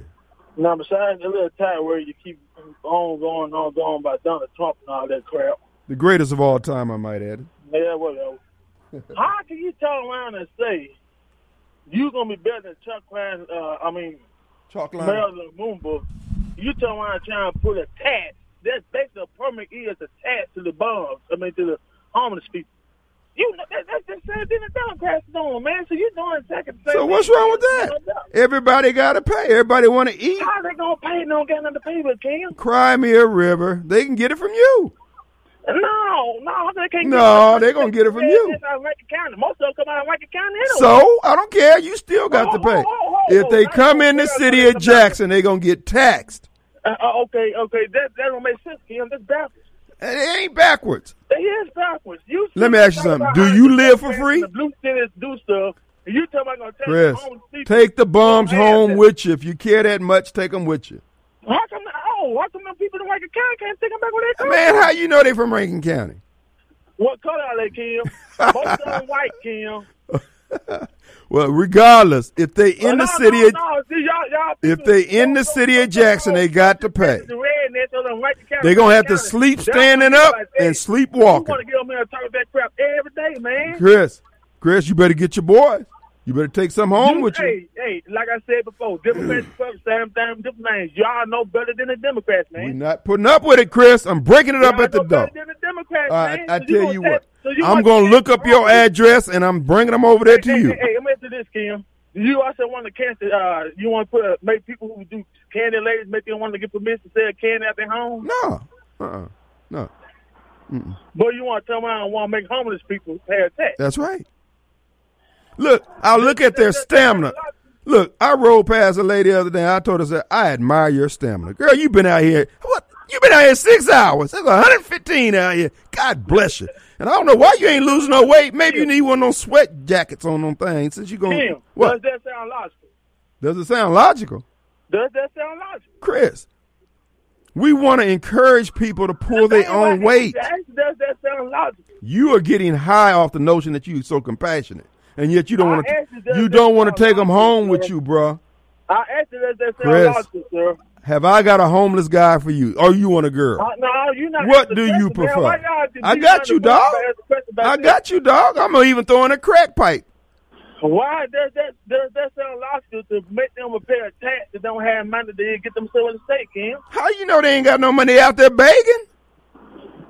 Speaker 8: Now, besides the little time where you keep on going on going about Donald Trump and all that crap,
Speaker 2: The greatest of all time, I might add.
Speaker 8: yeah, whatever. <laughs> how can you turn around and say you're gonna be better than Chuck Klein? Uh, I mean,
Speaker 2: Chokwe
Speaker 8: Marilyn Lumumba. You turn around and try and put a tax. That's basically a permit is a tax to the bombs. I mean, to the homeless people. You know, that, that's the same thing the Democrats doing, man. So you're doing second.
Speaker 2: So what's wrong with that? Everybody got to pay. Everybody want to eat.
Speaker 8: How they gonna pay? Don't got nothing to pay with, Kim.
Speaker 2: Cry me a river. They can get it from you.
Speaker 8: No, no, they can't.
Speaker 2: No,
Speaker 8: get
Speaker 2: they gonna get it from you.
Speaker 8: It's out of Rankin County. Most of them come out of Rankin County anyway.
Speaker 2: So I don't care. You still got to pay. If they come in the city of Jackson, they gonna get taxed.
Speaker 8: Uh, uh, okay, okay, that that don't make sense, Kim. That's backwards.
Speaker 2: It ain't backwards.
Speaker 8: It is backwards. You
Speaker 2: Let me ask you something. Do you live for free?
Speaker 8: The blue cities do stuff. And you tell me I'm gonna take
Speaker 2: Chris,
Speaker 8: the
Speaker 2: take the bums home
Speaker 8: that.
Speaker 2: with you. If you care that much, take them with you.
Speaker 8: How come? Oh, how come them people in Rankin County can't take them back where they come?
Speaker 2: Man, how you know they from Rankin County?
Speaker 8: What color are they, Kim? <laughs> Most of them white, Kim. <laughs>
Speaker 2: Well, regardless, if they oh, in the
Speaker 8: Oh, no,
Speaker 2: city
Speaker 8: no,
Speaker 2: of
Speaker 8: no. See, y'all, y'all
Speaker 2: if they in the city of Jackson, they got to pay.
Speaker 8: The rednecks of them Rankin County,
Speaker 2: They gonna have to sleep standing up and sleep
Speaker 8: You
Speaker 2: walking.
Speaker 8: want to get on there and talk that crap every day, man.
Speaker 2: Chris, Chris, you better get your boys. You better take some home with you.
Speaker 8: Hey, hey, like I said before, Democrats, same thing, different names. Y'all know better than the Democrats, man.
Speaker 2: We're not putting up with it, Chris. I'm breaking it up at the door.
Speaker 8: better than the Democrats,
Speaker 2: All right. I
Speaker 8: So
Speaker 2: tell
Speaker 8: gonna
Speaker 2: you what.
Speaker 8: so you
Speaker 2: I'm gonna look up your address and I'm bringing them over there to
Speaker 8: hey,
Speaker 2: you.
Speaker 8: Hey, hey, let me answer this, Kim. You also want to cancel. Uh, you want to put uh, make people who do candy ladies make them want to get permission to sell candy at their home.
Speaker 2: No, uh-uh. no.
Speaker 8: But you want to tell me I want to make homeless people pay a tax.
Speaker 2: That's right. Look, I look at their stamina. Look, I rode past a lady the other day. I told her, said, I admire your stamina. Girl, you been out here. What? you been out here six hours. There's 115 out here. God bless you. And I don't know why you ain't losing no weight. Maybe you need one of those sweat jackets on them things since you're going What?
Speaker 8: does that sound logical?
Speaker 2: Does it sound logical?
Speaker 8: Does that sound logical?
Speaker 2: Chris, we want to encourage people to pull their own weight.
Speaker 8: Does that sound logical?
Speaker 2: You are getting high off the notion that you're so compassionate. And yet you don't want to
Speaker 8: you, that
Speaker 2: don't want to take them home with you, bruh.
Speaker 8: I asked you, does that sound
Speaker 2: Chris.
Speaker 8: logical, sir?
Speaker 2: Have I got a homeless guy for you? Or you want a girl?
Speaker 8: Uh, no, you not.
Speaker 2: What do you
Speaker 8: question, man.
Speaker 2: Prefer?
Speaker 8: y'all
Speaker 2: I got you, dog. I
Speaker 8: this?
Speaker 2: got you, dog. I'm gonna even throw in a crack pipe.
Speaker 8: Why does that does that sound logical to make them pay of tax that don't have money to get themselves a the state, Kim?
Speaker 2: How you know they ain't got no money out there begging?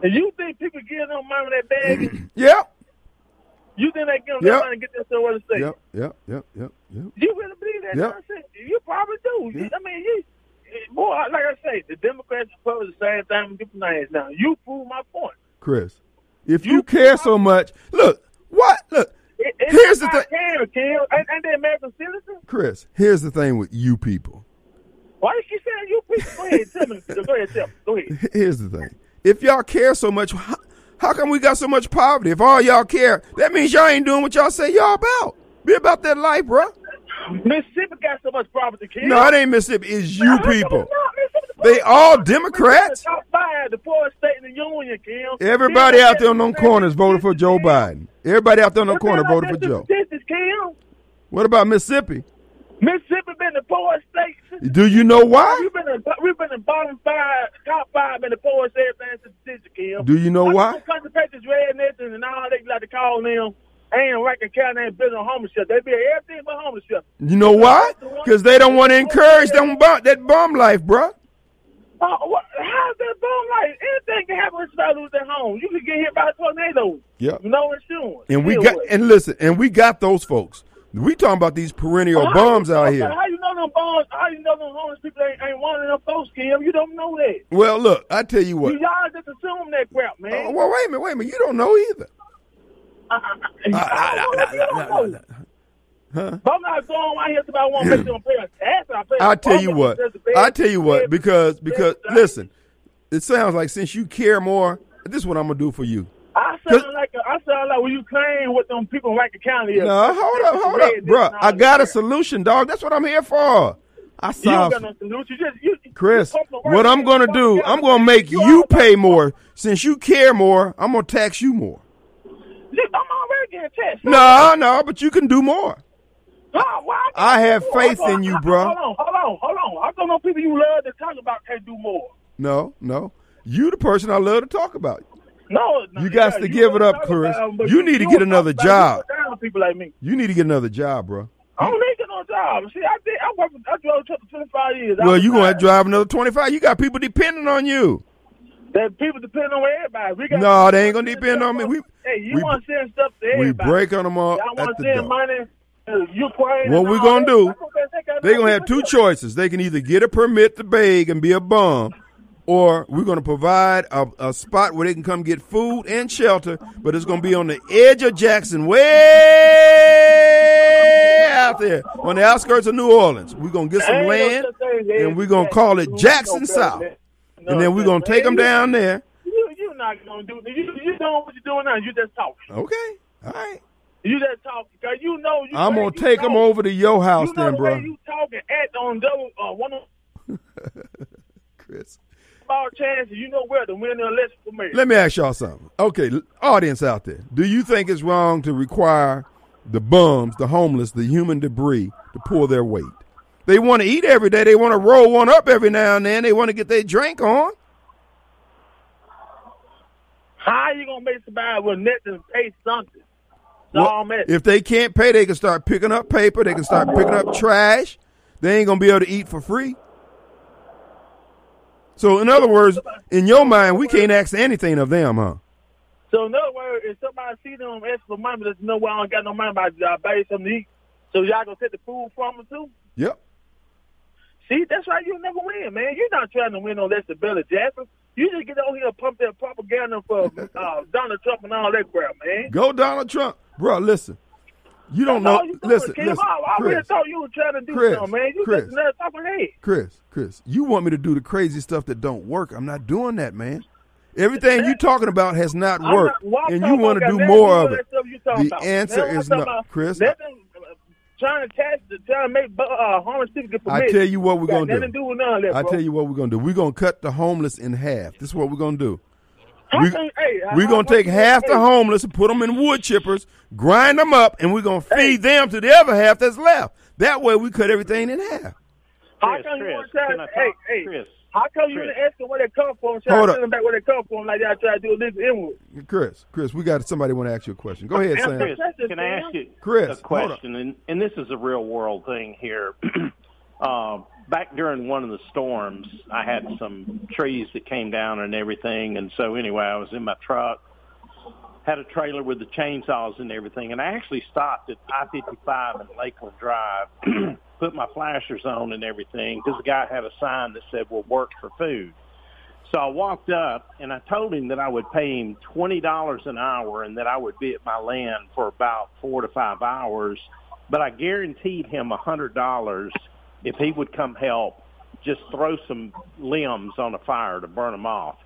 Speaker 8: And you think people give them money they begging? <clears throat>
Speaker 2: Yep.
Speaker 8: You think they give them
Speaker 2: Yep.
Speaker 8: that money to get themselves in the state?
Speaker 2: Yep, yep, yep, yep, yep.
Speaker 8: You really believe that
Speaker 2: Yep.
Speaker 8: nonsense? You probably do. You- I mean, you boy, like I say, the Democrats and Republicans the same thing with different names. Now you prove my point.
Speaker 2: Chris, if you care so much, look, what? Look,
Speaker 8: It,
Speaker 2: Here's the thing.
Speaker 8: Care, Kim. Ain't, ain't they American citizens?
Speaker 2: Chris, here's the thing with you people.
Speaker 8: Why you keep saying you people? Go ahead, tell me. Go ahead, tell me. Go ahead.
Speaker 2: Here's the thing. If y'all care so much, how, come we got so much poverty? If all y'all care, that means y'all ain't doing what y'all say y'all about. Be about that life, bro.
Speaker 8: Mississippi got so much property, Kim.
Speaker 2: No, it ain't Mississippi. It's you people.
Speaker 8: it's not? Mississippi the
Speaker 2: They all Democrats.
Speaker 8: Top five, the poorest state in the union, Kim.
Speaker 2: Everybody out there on them corners voted for Joe Biden. Everybody out there on the corner voted for Joe. What about Mississippi?
Speaker 8: Mississippi been the poorest state.
Speaker 2: Do you know why?
Speaker 8: We've been in, we've been in bottom five, top five in the poorest everything since the district, Kim.
Speaker 2: Do you know
Speaker 8: Why?
Speaker 2: why?
Speaker 8: the Country Patriots, rednecks, and all they like to call them. Ain't Rankin County ain't building a homeless shelter. They build everything but homeless shelter.
Speaker 2: You know why? Because they don't want to encourage them bum, that bum life, bro.
Speaker 8: Uh, what, how's that bum life? Anything can happen when somebody lose their home. You can get hit by a tornado.
Speaker 2: Yep.
Speaker 8: No insurance.
Speaker 2: And we got and listen, and we got those folks. We talking about these perennial
Speaker 8: How
Speaker 2: bums
Speaker 8: you-
Speaker 2: out here.
Speaker 8: How you know them bums? How you know them homeless people ain't, ain't one of them folks, Kim? You don't know that.
Speaker 2: Well, look, I tell you what.
Speaker 8: You y'all just assume that crap, man.
Speaker 2: Oh, well, wait a minute, wait a minute. You don't know either. Huh?
Speaker 8: But I'm not going out here want to make them pay a tax. I pay
Speaker 2: I tell you what. I tell you what. Because because listen, it sounds like since you care more, this is what I'm gonna do for you.
Speaker 8: I sound like a, I sound like when you claim what them people in Rankin County is.
Speaker 2: No, hold up, hold up, bro. I got a solution, dog. That's what I'm here for. I
Speaker 8: You
Speaker 2: solve.
Speaker 8: got no solution. You just you,
Speaker 2: Chris,
Speaker 8: you pump the work
Speaker 2: what I'm gonna do, I'm gonna make
Speaker 8: You
Speaker 2: you pay more. Since you care more, I'm gonna tax you more.
Speaker 8: I'm already getting taxed.
Speaker 2: No, no, but you can do more. I have
Speaker 8: more?
Speaker 2: faith in you, bro.
Speaker 8: hold on, Hold on, hold on. I don't know people you love to talk about can't do more.
Speaker 2: No, no. You the person I love to talk about.
Speaker 8: No,
Speaker 2: You got to give it up, Chris. You need to get another job.
Speaker 8: people like me.
Speaker 2: You need to get another job, bro.
Speaker 8: I don't need to get no job. See, I did. I worked. I drove a truck for 25 years.
Speaker 2: Well, you gonna have
Speaker 8: tired.
Speaker 2: to drive another 25. You got people depending on you.
Speaker 8: That people depend on everybody. We got
Speaker 2: No, they ain't gonna depend on me. We-
Speaker 8: hey, you
Speaker 2: we-
Speaker 8: want to send stuff to
Speaker 2: We
Speaker 8: everybody.
Speaker 2: break on them all
Speaker 8: Y'all
Speaker 2: at
Speaker 8: want to
Speaker 2: the
Speaker 8: send
Speaker 2: door.
Speaker 8: money Ukraine.
Speaker 2: What we gonna do?
Speaker 8: They
Speaker 2: gonna have two choices. They can either get a permit to beg and be a bum, or we're gonna provide a, a spot where they can come get food and shelter. But it's gonna be on the edge of Jackson, way out there on the outskirts of New Orleans. We're gonna get some land
Speaker 8: such thing as
Speaker 2: and we're gonna call it Jackson South, and then we're gonna take them down there.
Speaker 8: You're not gonna do. You you doing what you're doing now? You just talking.
Speaker 2: Okay, all right.
Speaker 8: You just talking. Cause you know you.
Speaker 2: I'm gonna take them over to your house
Speaker 8: You know
Speaker 2: then,
Speaker 8: the
Speaker 2: bro.
Speaker 8: you talking at on double uh, one <laughs>
Speaker 2: Chris.
Speaker 8: Small chances. You know where to win the election for mayor.
Speaker 2: Let me ask y'all something. Okay, audience out there, do you think it's wrong to require the bums, the homeless, the human debris to pull their weight? They want to eat every day. They want to roll one up every now and then. They want to get their drink on.
Speaker 8: How are you gonna make somebody with nothing pay something?
Speaker 2: Well, if they can't pay, they can start picking up paper. They can start picking up trash. They ain't gonna be able to eat for free. So, in other words, in your mind, we can't ask anything of them, huh?
Speaker 8: So in other words, if somebody see them ask for money, let know I don't got no money, but I buy you something to eat. So y'all gonna take the food from them too?
Speaker 2: Yep.
Speaker 8: See, that's why you never win, man. You're not trying to win on than Billy Jackson. You just get on here and pump that propaganda for <laughs> uh, Donald Trump and all that crap, man.
Speaker 2: Go Donald Trump, bro. Listen, you don't know.
Speaker 8: you doing,
Speaker 2: Listen,
Speaker 8: Kim.
Speaker 2: listen,
Speaker 8: I, I really
Speaker 2: Chris.
Speaker 8: thought you were trying to do
Speaker 2: Chris,
Speaker 8: something, man. You
Speaker 2: Chris.
Speaker 8: just another talking head.
Speaker 2: Chris, Chris, you want me to do the crazy stuff that don't work. I'm not doing that, man. Everything you're talking about has not worked,
Speaker 8: not-
Speaker 2: and you want to do more of it.
Speaker 8: with that stuff you talking
Speaker 2: The
Speaker 8: about.
Speaker 2: answer is no,
Speaker 8: about
Speaker 2: Chris.
Speaker 8: Trying to catch, trying to make uh, homeless people get
Speaker 2: I tell you what we're gonna do.
Speaker 8: do of that,
Speaker 2: I tell you what we're gonna do. We're gonna cut the homeless in half. This is what we're gonna do.
Speaker 8: How
Speaker 2: We,
Speaker 8: can- hey,
Speaker 2: we're gonna take half the homeless and put them in wood chippers, grind them up, and we're gonna feed them to the other half that's left. That way, we cut everything in half.
Speaker 8: How
Speaker 9: Chris,
Speaker 8: come you
Speaker 9: Chris,
Speaker 8: want to try
Speaker 9: can
Speaker 8: to,
Speaker 9: I
Speaker 8: hey, hey,
Speaker 9: Chris,
Speaker 8: how come you
Speaker 9: Chris.
Speaker 8: didn't ask them where they come from, try
Speaker 2: Hold
Speaker 8: to
Speaker 2: up.
Speaker 8: send them back where they come from like y'all try to do this inward?
Speaker 2: Chris, Chris, we got somebody want to ask you a question. Go ahead, Sam.
Speaker 9: Chris, can I ask you
Speaker 2: Chris,
Speaker 9: a question? And, and this is a real world thing here. <clears throat> um, back during one of the storms, I had some trees that came down and everything. And so anyway, I was in my truck, had a trailer with the chainsaws and everything. And I actually stopped at I-55 and Lakeland Drive, <clears throat> put my flashers on and everything because the guy had a sign that said, "We'll work for food." So I walked up and I told him that I would pay him twenty dollars an hour and that I would be at my land for about four to five hours, but I guaranteed him a hundred dollars if he would come help, just throw some limbs on a fire to burn them off.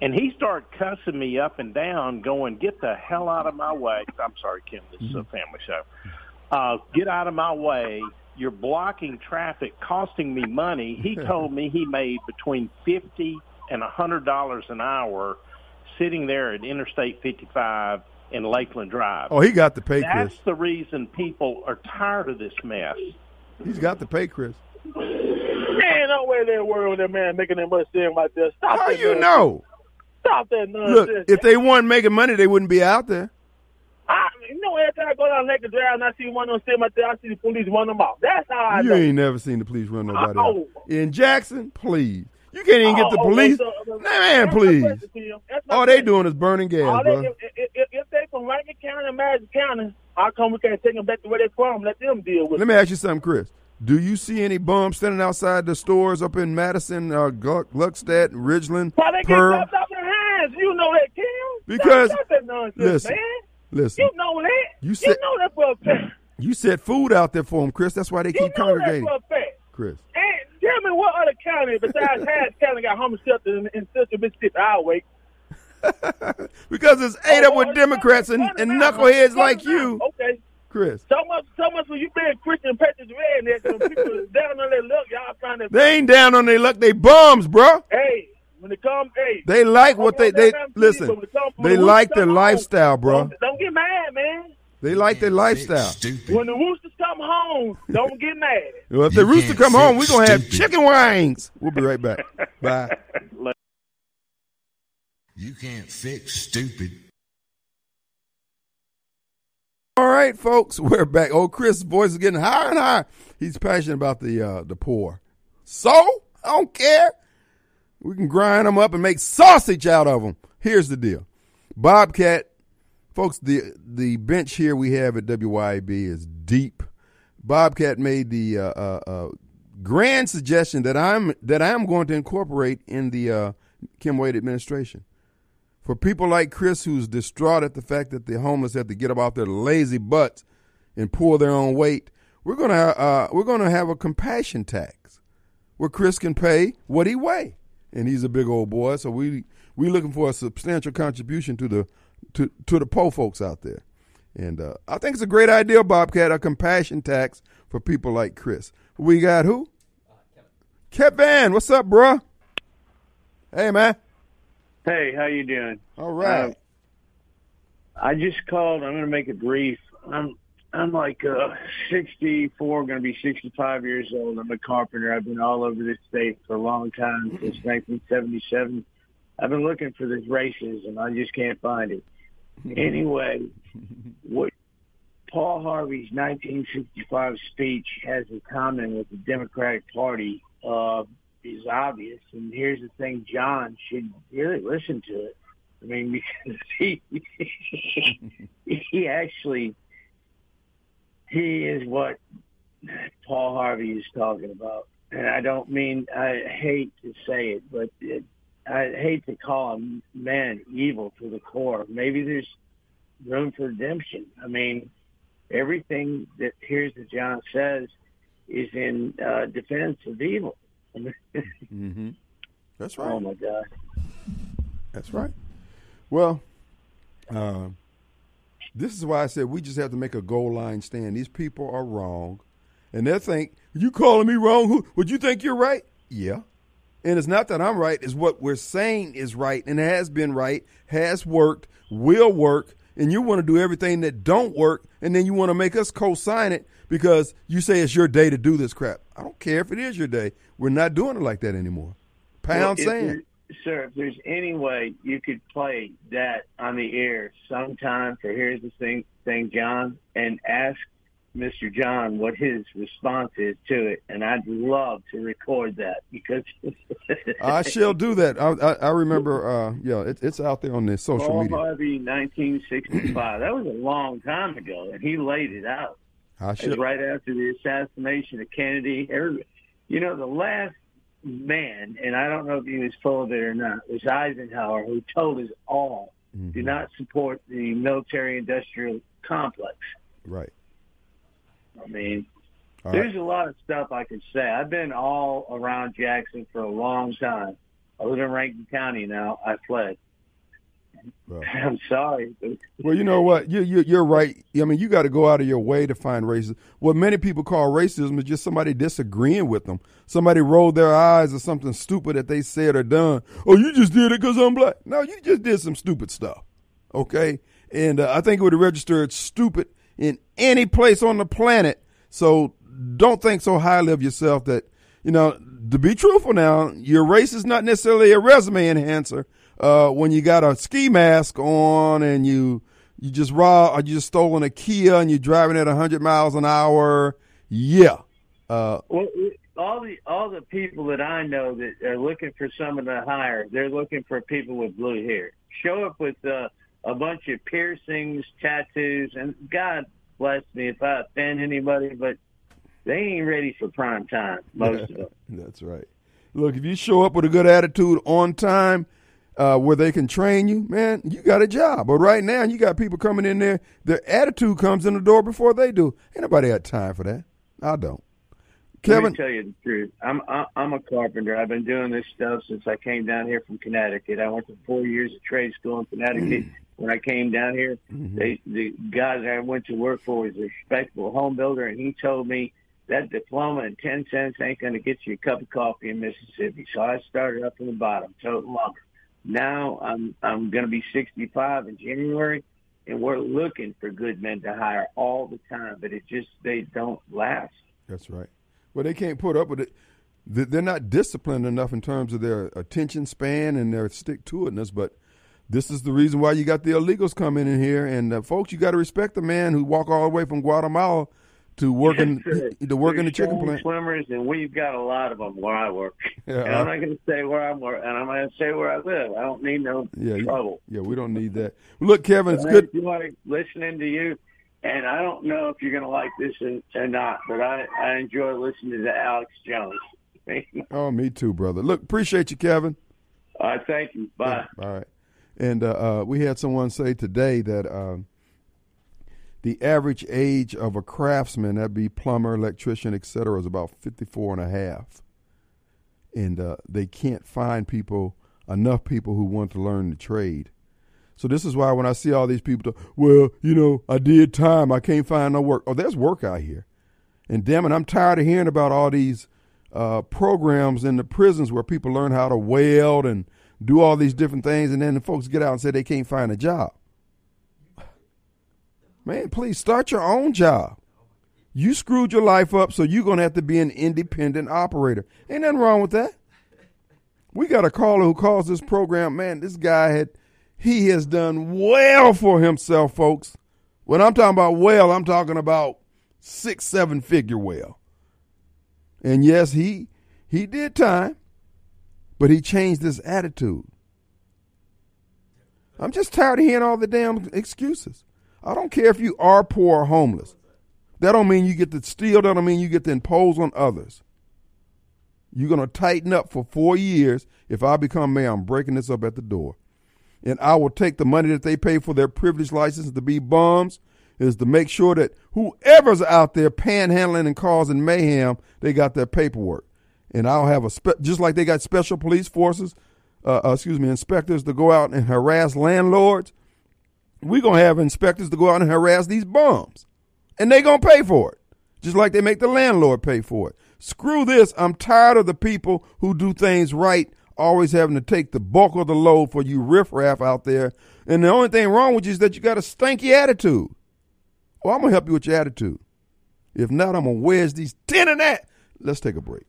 Speaker 9: And he started cussing me up and down, going, "Get the hell out of my way!" I'm sorry, Kim. This is a family show. Uh, get out of my way! You're blocking traffic, costing me money. He <laughs> told me he made between fifty and a hundred dollars an hour sitting there at Interstate 55 in Lakeland Drive.
Speaker 2: Oh, he got the pay,
Speaker 9: That's
Speaker 2: Chris.
Speaker 9: the reason people are tired of this mess.
Speaker 2: He's got to pay, Chris.
Speaker 8: Man, no way in the world that man making that much seem like that. Stop
Speaker 2: How
Speaker 8: that
Speaker 2: you
Speaker 8: nonsense.
Speaker 2: know?
Speaker 8: Stop that nonsense.
Speaker 2: Look, if they weren't making money, they wouldn't be out there.
Speaker 8: I, you know, every time I go down Lake Drive and I see one of them sitting out there, I see the police run them off. That's how I
Speaker 2: You
Speaker 8: know.
Speaker 2: ain't never seen the police run nobody
Speaker 8: Oh.
Speaker 2: out. In Jackson, please. You can't even get the
Speaker 8: Oh,
Speaker 2: police.
Speaker 8: okay, so- uh, Man,
Speaker 2: please.
Speaker 8: question.
Speaker 2: All they doing is burning gas,
Speaker 8: All
Speaker 2: bro.
Speaker 8: they, if, if, if, if they from Rankin County and Madison County, how come we can't take them back to where they're from? Let them deal with
Speaker 2: Let
Speaker 8: it.
Speaker 2: me ask you something, Chris. Do you see any bums standing outside the stores up in Madison, uh, Gluck, Gluckstadt, Ridgeland,
Speaker 8: Why they get
Speaker 2: Pearl?
Speaker 8: chopped off their hands? You know that, Kim.
Speaker 2: Because-
Speaker 8: Stop that nonsense,
Speaker 2: listen,
Speaker 8: man.
Speaker 2: Listen,
Speaker 8: You know that.
Speaker 2: You
Speaker 8: You, know that for a fact. <clears throat>
Speaker 2: you set food out there for them, Chris. That's why they
Speaker 8: You
Speaker 2: keep congregating.
Speaker 8: for a fact.
Speaker 2: Chris.
Speaker 8: And tell me what other county besides Harris County got homeless shelters in, in Central Mississippi Highway? <laughs>
Speaker 2: Because it's ate up with
Speaker 8: oh,
Speaker 2: Democrats and, and knuckleheads like you,
Speaker 8: Okay.
Speaker 2: Chris.
Speaker 8: So much, so much for you being Christian Patriots redneck. When people is down on their luck, y'all trying to.
Speaker 2: They ain't down on their luck. They bums, bro.
Speaker 8: Hey, when it come, hey.
Speaker 2: They like what they they listen.
Speaker 8: when it
Speaker 2: They like their
Speaker 8: come home,
Speaker 2: lifestyle, bro.
Speaker 8: Don't, don't get mad, man.
Speaker 2: They like their lifestyle.
Speaker 8: When the roosters come home, don't get mad.
Speaker 2: Well, if the rooster come home, we're gonna have chicken wings. We'll be right back. Bye. <laughs>
Speaker 10: You can't fix stupid.
Speaker 2: All right, folks, we're back. Oh, Chris' voice is getting higher and higher. He's passionate about the uh, the poor. So I don't care. We can grind them up and make sausage out of them. Here's the deal, Bobcat, folks. The the bench here we have at WYAB is deep. Bobcat made the uh, uh, uh, grand suggestion that I'm that I'm going to incorporate in the uh, Kim Wade administration for people like Chris, who's distraught at the fact that the homeless have to get up off their lazy butts and pull their own weight, we're gonna uh, we're gonna have a compassion tax where Chris can pay what he weigh, and he's a big old boy, so we we looking for a substantial contribution to the to to the poor folks out there, and uh, I think it's a great idea, Bobcat, a compassion tax for people like Chris. We got who? Kevin, what's up, bruh? Hey, man.
Speaker 11: Hey, how you doing?
Speaker 2: All right.
Speaker 11: Uh, I just called. I'm going to make it brief. I'm I'm like uh, 64, going to be 65 years old. I'm a carpenter. I've been all over this state for a long time since 1977. I've been looking for this racism. I just can't find it. Anyway, <laughs> what Paul Harvey's 1965 speech has in common with the Democratic Party uh, is obvious. And here's the thing: John should really listen to it. I mean, <laughs> because he he actually he is what Paul Harvey is talking about. And I don't mean I hate to say it, but it, I hate to call a man evil to the core. Maybe there's room for redemption. I mean, everything that here's that John says is in uh, defense of evil.
Speaker 2: Mm-hmm. That's right.
Speaker 11: Oh my God.
Speaker 2: That's right. Well, uh, this is why I said we just have to make a goal line stand. These people are wrong, and they think you calling me wrong. Who would you think you're right? Yeah, and it's not that I'm right. It's what we're saying is right and has been right, has worked, will work, and you want to do everything that don't work, and then you want to make us co-sign it because you say it's your day to do this crap. I don't care if it is your day. We're not doing it like that anymore. Pound
Speaker 11: Well,
Speaker 2: sand.
Speaker 11: Sir, if there's any way you could play that on the air sometime for Here's the Thing, thing John, and ask Mr. John what his response is to it, and I'd love to record that because <laughs>
Speaker 2: I shall do that. I, I, I remember. Uh, yeah, it, it's out there on the social
Speaker 11: Paul
Speaker 2: media.
Speaker 11: Harvey, 1965. that was a long time ago, and he laid it out.
Speaker 2: I should.
Speaker 11: right after the assassination of Kennedy. Every, you know, the last man, and I don't know if he was full of it or not, was Eisenhower, who told us all
Speaker 2: Mm-hmm.
Speaker 11: do not support the military-industrial complex.
Speaker 2: Right.
Speaker 11: I mean,
Speaker 2: All
Speaker 11: there's a lot of stuff I could say. I've been all around Jackson for a long time. I live in Rankin County now. I fled.
Speaker 2: Well. <laughs>
Speaker 11: I'm sorry.
Speaker 2: Well, you know what? You, you, you're right. I mean, you got to go out of your way to find racism. What many people call racism is just somebody disagreeing with them. Somebody rolled their eyes or something stupid that they said or done. Oh, you just did it because I'm black. No, you just did some stupid stuff. Okay? And uh, I think it would register as stupid in any place on the planet. So don't think so highly of yourself that, you know, to be truthful now, your race is not necessarily a resume enhancer. Uh, when you got a ski mask on and you you just raw or you just stolen a Kia and you're driving at 100 miles an hour, yeah. Uh,
Speaker 11: Well, all the all the people that I know that are looking for someone to hire, they're looking for people with blue hair. Show up with uh, a bunch of piercings, tattoos, and God bless me if I offend anybody, but they ain't ready for prime time. Most <laughs> of them.
Speaker 2: That's right. Look, if you show up with a good attitude on time, uh, where they can train you, man, you got a job. But right now, you got people coming in there. Their attitude comes in the door before they do. Ain't nobody got time for that. I don't. Kevin, Let
Speaker 11: me tell you the truth. I'm I- I'm a carpenter. I've been doing this stuff since I came down here from Connecticut. I went to four years of trade school in Connecticut. when I came down here, they, the guy that I went to work for was a respectable home builder, and he told me that diploma and ten cents ain't going to get you a cup of coffee in Mississippi. So I started up from the bottom, toting lumber. Now I'm I'm going to be 65 in January, and we're looking for good men to hire all the time, but it just they don't last.
Speaker 2: That's right. Well, they can't put up with it. They're not disciplined enough in terms of their attention span and their stick to itness. But this is the reason why you got the illegals coming in here. And uh, folks, you got to respect the man who walk all the way from Guatemala to work in to work in the chicken plant.
Speaker 11: Swimmers, and we've got a lot of them where I work. <laughs>
Speaker 2: Yeah,
Speaker 11: and I'm not going to say where I'm work, and I'm going to say where I live. I don't need no
Speaker 2: Yeah,
Speaker 11: trouble.
Speaker 2: yeah, we don't need that. Look, Kevin, it's good.
Speaker 11: You like listening to you, and I don't know if you're going to like this or, not, but I I enjoy listening to Alex Jones. <laughs>
Speaker 2: Oh, me too, brother. Look, appreciate you, Kevin.
Speaker 11: All right, thank you. Bye.
Speaker 2: All right. And uh, uh, we had someone say today that um, the average age of a craftsman, that be plumber, electrician, et cetera, is about 54 and a half. And uh, they can't find people, enough people who want to learn the trade. So this is why when I see all these people, well, you know, I did time, I can't find no work. Oh, there's work out here. And damn it, I'm tired of hearing about all these uh, programs in the prisons where people learn how to weld and do all these different things, and then the folks get out and say they can't find a job. Man, please start your own job. You screwed your life up, so you're gonna have to be an independent operator. Ain't nothing wrong with that. We got a caller who calls this program. Man, this guy had he has done well for himself, folks. When I'm talking about well, I'm talking about six, seven figure well. And yes, he he did time, but he changed his attitude. I'm just tired of hearing all the damn excuses. I don't care if you are poor or homeless. That don't mean you get to steal. That don't mean you get to impose on others. You're gonna tighten up for four years. If I become mayor, I'm breaking this up at the door, and I will take the money that they pay for their privilege license to be bums is to make sure that whoever's out there panhandling and causing mayhem, they got their paperwork. And I'll have a spe- just like they got special police forces, uh, uh, excuse me, inspectors to go out and harass landlords. We're gonna have inspectors to go out and harass these bums, and they gonna pay for it, just like they make the landlord pay for it. Screw this! I'm tired of the people who do things right always having to take the bulk of the load for you riffraff out there. And the only thing wrong with you is that you got a stanky attitude. Well, I'm gonna help you with your attitude. If not, I'm gonna wedge these ten in that. Let's take a break.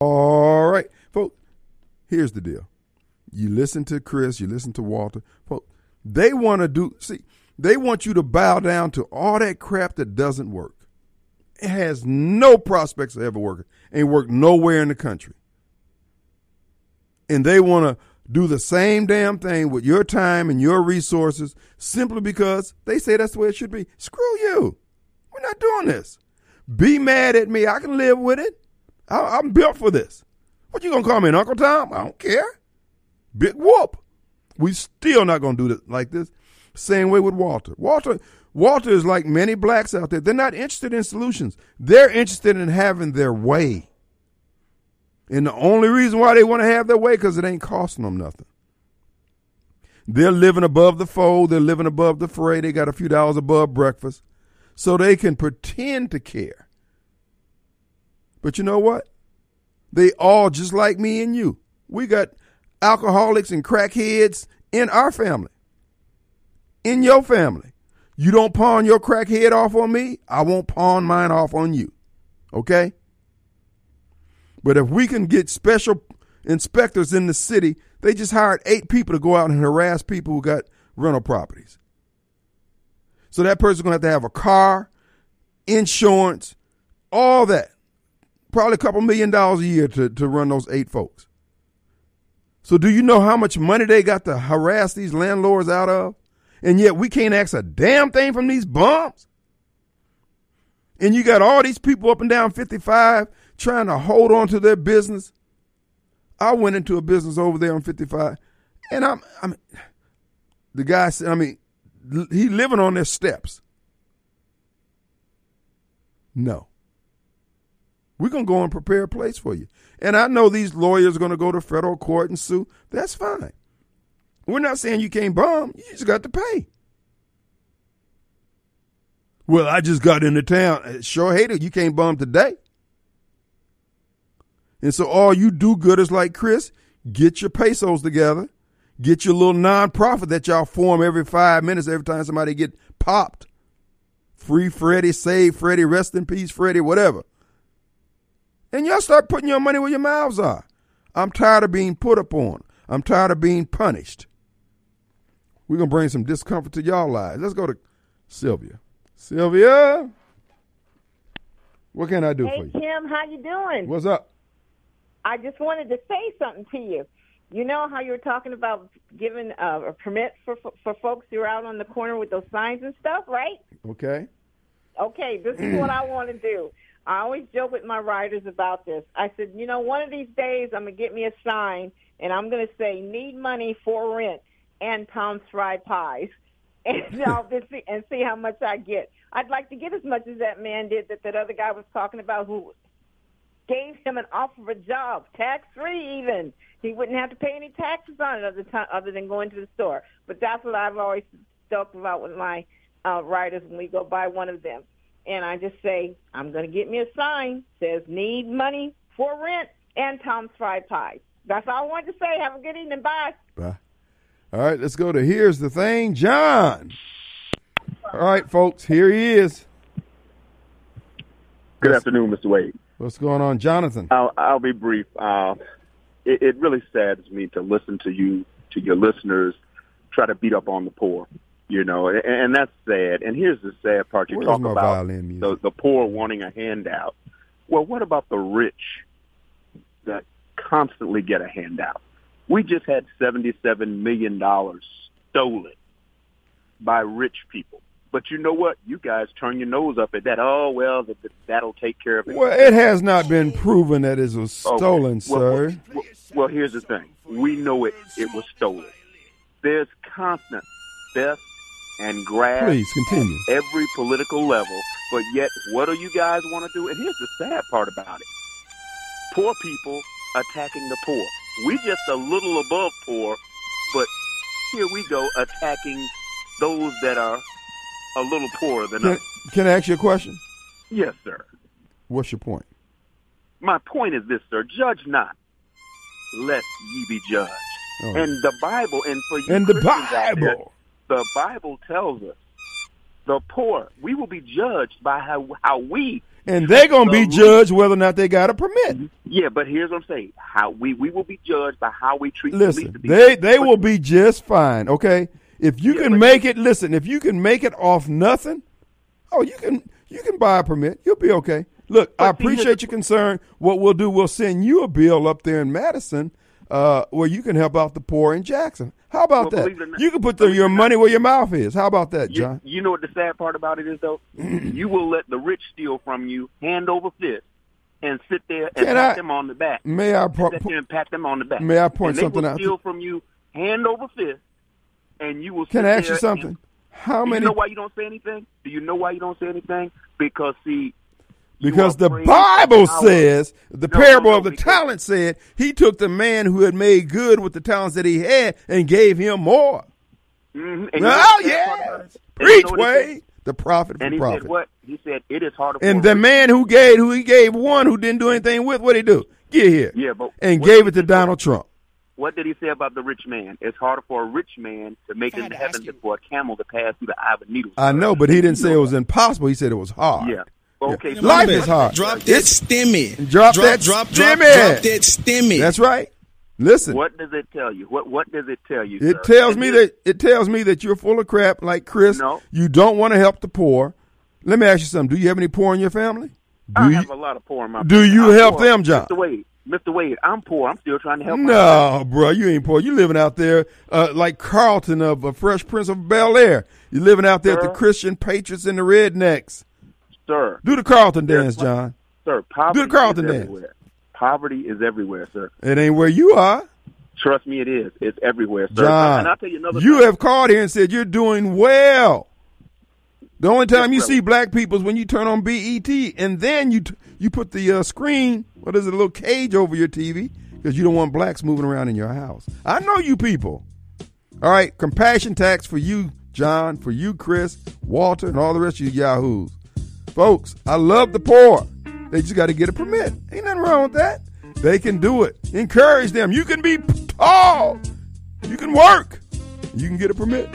Speaker 2: All right, folks. Here's the deal. You listen to Chris. You listen to Walter. They want to do. See, they want you to bow down to all that crap that doesn't work. It has no prospects of ever working. Ain't worked nowhere in the country. And they want to do the same damn thing with your time and your resources simply because they say that's the way it should be. Screw you. We're not doing this. Be mad at me. I can live with it. I, I'm built for this. What you gonna call me, Uncle Tom? I don't care. Big whoop. We still not gonna do this like this. Same way with Walter. Walter, Walter is like many blacks out there. They're not interested in solutions. They're interested in having their way. And the only reason why they want to have their way because it ain't costing them nothing. They're living above the fold. They're living above the fray. They got a few dollars above breakfast, so they can pretend to care. But you know what? They all just like me and you. We got alcoholics and crackheads in our family, in your family. You don't pawn your crackhead off on me, I won't pawn mine off on you. Okay? But if we can get special inspectors in the city, they just hired eight people to go out and harass people who got rental properties. So that person's going to have to have a car, insurance, all that. Probably a couple million dollars a year to, to run those eight folks. So do you know how much money they got to harass these landlords out of? And yet we can't ask a damn thing from these bums? And you got all these people up and down 55 trying to hold on to their business. I went into a business over there on 55, and I'm, I'm the guy said, I mean, he living on their steps. No. We're going to go and prepare a place for you. And I know these lawyers are going to go to federal court and sue. That's fine. We're not saying you can't bomb. You just got to pay. Well, I just got into town. Uh, sure hate it. You can't bomb today. And so all you do gooders like Chris, get your pesos together, get your little nonprofit that y'all form every five minutes every time somebody get popped. Free Freddie, save Freddie, rest in peace Freddie, whatever. And y'all start putting your money where your mouths are. I'm tired of being put upon. I'm tired of being punished. We're gonna bring some discomfort to y'all lives. Let's go to Sylvia. Sylvia, what can I do
Speaker 12: hey,
Speaker 2: for you?
Speaker 12: Hey, Kim, how you doing?
Speaker 2: What's up?
Speaker 12: I just wanted to say something to you. You know how you were talking about giving uh, a permit for for folks who are out on the corner with those signs and stuff, right?
Speaker 2: Okay.
Speaker 12: Okay, this is what I want to do. I always joke with my riders about this. I said, you know, one of these days I'm gonna get me a sign and I'm gonna say need money for rent and Tom's fried pies, <laughs> and I'll just see, and see how much I get. I'd like to get as much as that man did that that other guy was talking about who gave him an offer of a job, tax free even. He wouldn't have to pay any taxes on it other time, other than going to the store. But that's what I've always talked about with my uh, riders when we go by one of them. And I just say, I'm going to get me a sign says need money for rent and Tom's Fried Pie. That's all I wanted to say. Have a good evening. Bye.
Speaker 2: Bye. All right, let's go to here's the thing, John. All right, folks, here he is.
Speaker 13: Good afternoon, Mr. Wade.
Speaker 2: What's going on, Jonathan?
Speaker 13: I'll, I'll be brief. Uh, it, it really saddens me to listen to you, to your listeners, try to beat up on the poor. You know, and, and that's sad. And here's the sad part: you
Speaker 2: Where's
Speaker 13: talk about the, the poor wanting a handout. Well, what about the rich that constantly get a handout? We just had seventy-seven million dollars stolen by rich people. But you know what? You guys turn your nose up at that. Oh well, that, that, that'll take care of it.
Speaker 2: Well, it has not been proven that it was
Speaker 13: Okay.
Speaker 2: stolen,
Speaker 13: Well,
Speaker 2: sir.
Speaker 13: Well, well, here's the thing. We know it. It was stolen. There's constant theft and grab
Speaker 2: Please continue.
Speaker 13: every political level. But yet, what do you guys want to do? And here's the sad part about it: poor people attacking the poor. We just a little above poor, but here we go attacking those that are a little poorer than
Speaker 2: Can,
Speaker 13: us.
Speaker 2: can I ask you a question?
Speaker 13: Yes, sir.
Speaker 2: What's your point?
Speaker 13: My point is this, sir. Judge not, lest ye be judged.
Speaker 2: Oh.
Speaker 13: And the Bible, and for you
Speaker 2: And the
Speaker 13: Christians out there,
Speaker 2: Bible.
Speaker 13: The Bible tells us the poor, we will be judged by how how we.
Speaker 2: And they're going to be
Speaker 13: the least.
Speaker 2: judged whether or not they got a permit.
Speaker 13: Yeah, but here's what I'm saying: how we we will be judged by how we treat
Speaker 2: Listen,
Speaker 13: these
Speaker 2: they they will be just fine. Okay, if you can make it, listen, if you can make it off nothing, oh, you can you can buy a permit. You'll be okay. Look, I
Speaker 13: But
Speaker 2: appreciate your concern. What we'll do, we'll send you a bill up there in Madison uh, where you can help out the poor in Jackson. How about
Speaker 13: Well,
Speaker 2: that?
Speaker 13: believe it or not-
Speaker 2: You can put the, your money where your mouth is. How about that,
Speaker 13: You,
Speaker 2: John?
Speaker 13: you know what the sad part about it is, though? <clears throat> you will let the rich steal from you hand over fist and sit there and
Speaker 2: Can
Speaker 13: pat
Speaker 2: I-
Speaker 13: them on the back.
Speaker 2: May I
Speaker 13: there and pat them on the back.
Speaker 2: May I point
Speaker 13: they
Speaker 2: something
Speaker 13: will
Speaker 2: out?
Speaker 13: steal from you hand over fist, and you will.
Speaker 2: Can I ask you something? How
Speaker 13: Do
Speaker 2: many?
Speaker 13: You know why you don't say anything? Do you know why you don't say anything? Because see,
Speaker 2: Because the Bible says, the
Speaker 13: No,
Speaker 2: parable
Speaker 13: no,
Speaker 2: of the talent said, he took the man who had made good with the talents that he had and gave him more.
Speaker 13: Mhm. And
Speaker 2: Oh,
Speaker 13: what the
Speaker 2: yeah.
Speaker 13: about it? And you
Speaker 2: Preach,
Speaker 13: know what he said?
Speaker 2: Wade. The prophet
Speaker 13: And he
Speaker 2: prophet.
Speaker 13: said what? He said it is harder.
Speaker 2: And
Speaker 13: a
Speaker 2: the
Speaker 13: rich-
Speaker 2: man who gave, who he gave one who didn't do anything with, what did he do? Get here.
Speaker 13: Yeah, but
Speaker 2: And gave it to
Speaker 13: he say?
Speaker 2: Donald Trump.
Speaker 13: What did he say about the rich man? It's harder for a rich man to make it into heaven than for a camel to pass through the eye of a needle.
Speaker 2: I know, but he didn't say it was impossible. He said it was hard.
Speaker 13: Yeah. Okay. so-
Speaker 2: Life is hard.
Speaker 7: Drop that
Speaker 2: It's-
Speaker 7: stimmy.
Speaker 2: Drop,
Speaker 7: Drop-
Speaker 2: that
Speaker 7: drop- drop-
Speaker 2: stimmy.
Speaker 7: drop that stimmy.
Speaker 2: That's right. Listen,
Speaker 13: What does it tell you? What What does it tell you?
Speaker 2: it
Speaker 13: sir?
Speaker 2: tells
Speaker 13: And
Speaker 2: me that it tells me that you're full of crap, like Chris.
Speaker 13: No.
Speaker 2: You don't want to help the poor. Let me ask you something. Do you have any poor in your family? Do
Speaker 13: I
Speaker 2: you?
Speaker 13: have a lot of poor in my.
Speaker 2: do
Speaker 13: family.
Speaker 2: you
Speaker 13: I'm
Speaker 2: help
Speaker 13: poor.
Speaker 2: them, John?
Speaker 13: Mr. Wade, Mr. Wade, I'm poor. I'm still trying to help. myself.
Speaker 2: No, bro, you ain't poor. You living out there uh, like Carlton of uh, Fresh Prince of Bel Air. You living out there at
Speaker 13: Sir.
Speaker 2: the Christian Patriots and the Rednecks.
Speaker 13: Sir.
Speaker 2: Do the Carlton dance, John.
Speaker 13: Sir, poverty
Speaker 2: Do the Carlton
Speaker 13: is
Speaker 2: dance.
Speaker 13: everywhere. Poverty is everywhere, sir.
Speaker 2: It ain't where you are,
Speaker 13: Trust me, it is. It's everywhere, sir.
Speaker 2: John.
Speaker 13: And I'll tell you another.
Speaker 2: You
Speaker 13: thing.
Speaker 2: have called here and said you're doing well. The only time you
Speaker 13: Yes,
Speaker 2: see black people is when you turn on BET, and then you t- you put the uh, screen, what is it, a little cage over your TV because you don't want blacks moving around in your house. I know you people. All right, compassion tax for you, John, for you, Chris, Walter, and all the rest of you yahoos. Folks, I love the poor. They just got to get a permit. Ain't nothing wrong with that. They can do it. Encourage them. You can be tall. You can work. You can get a permit.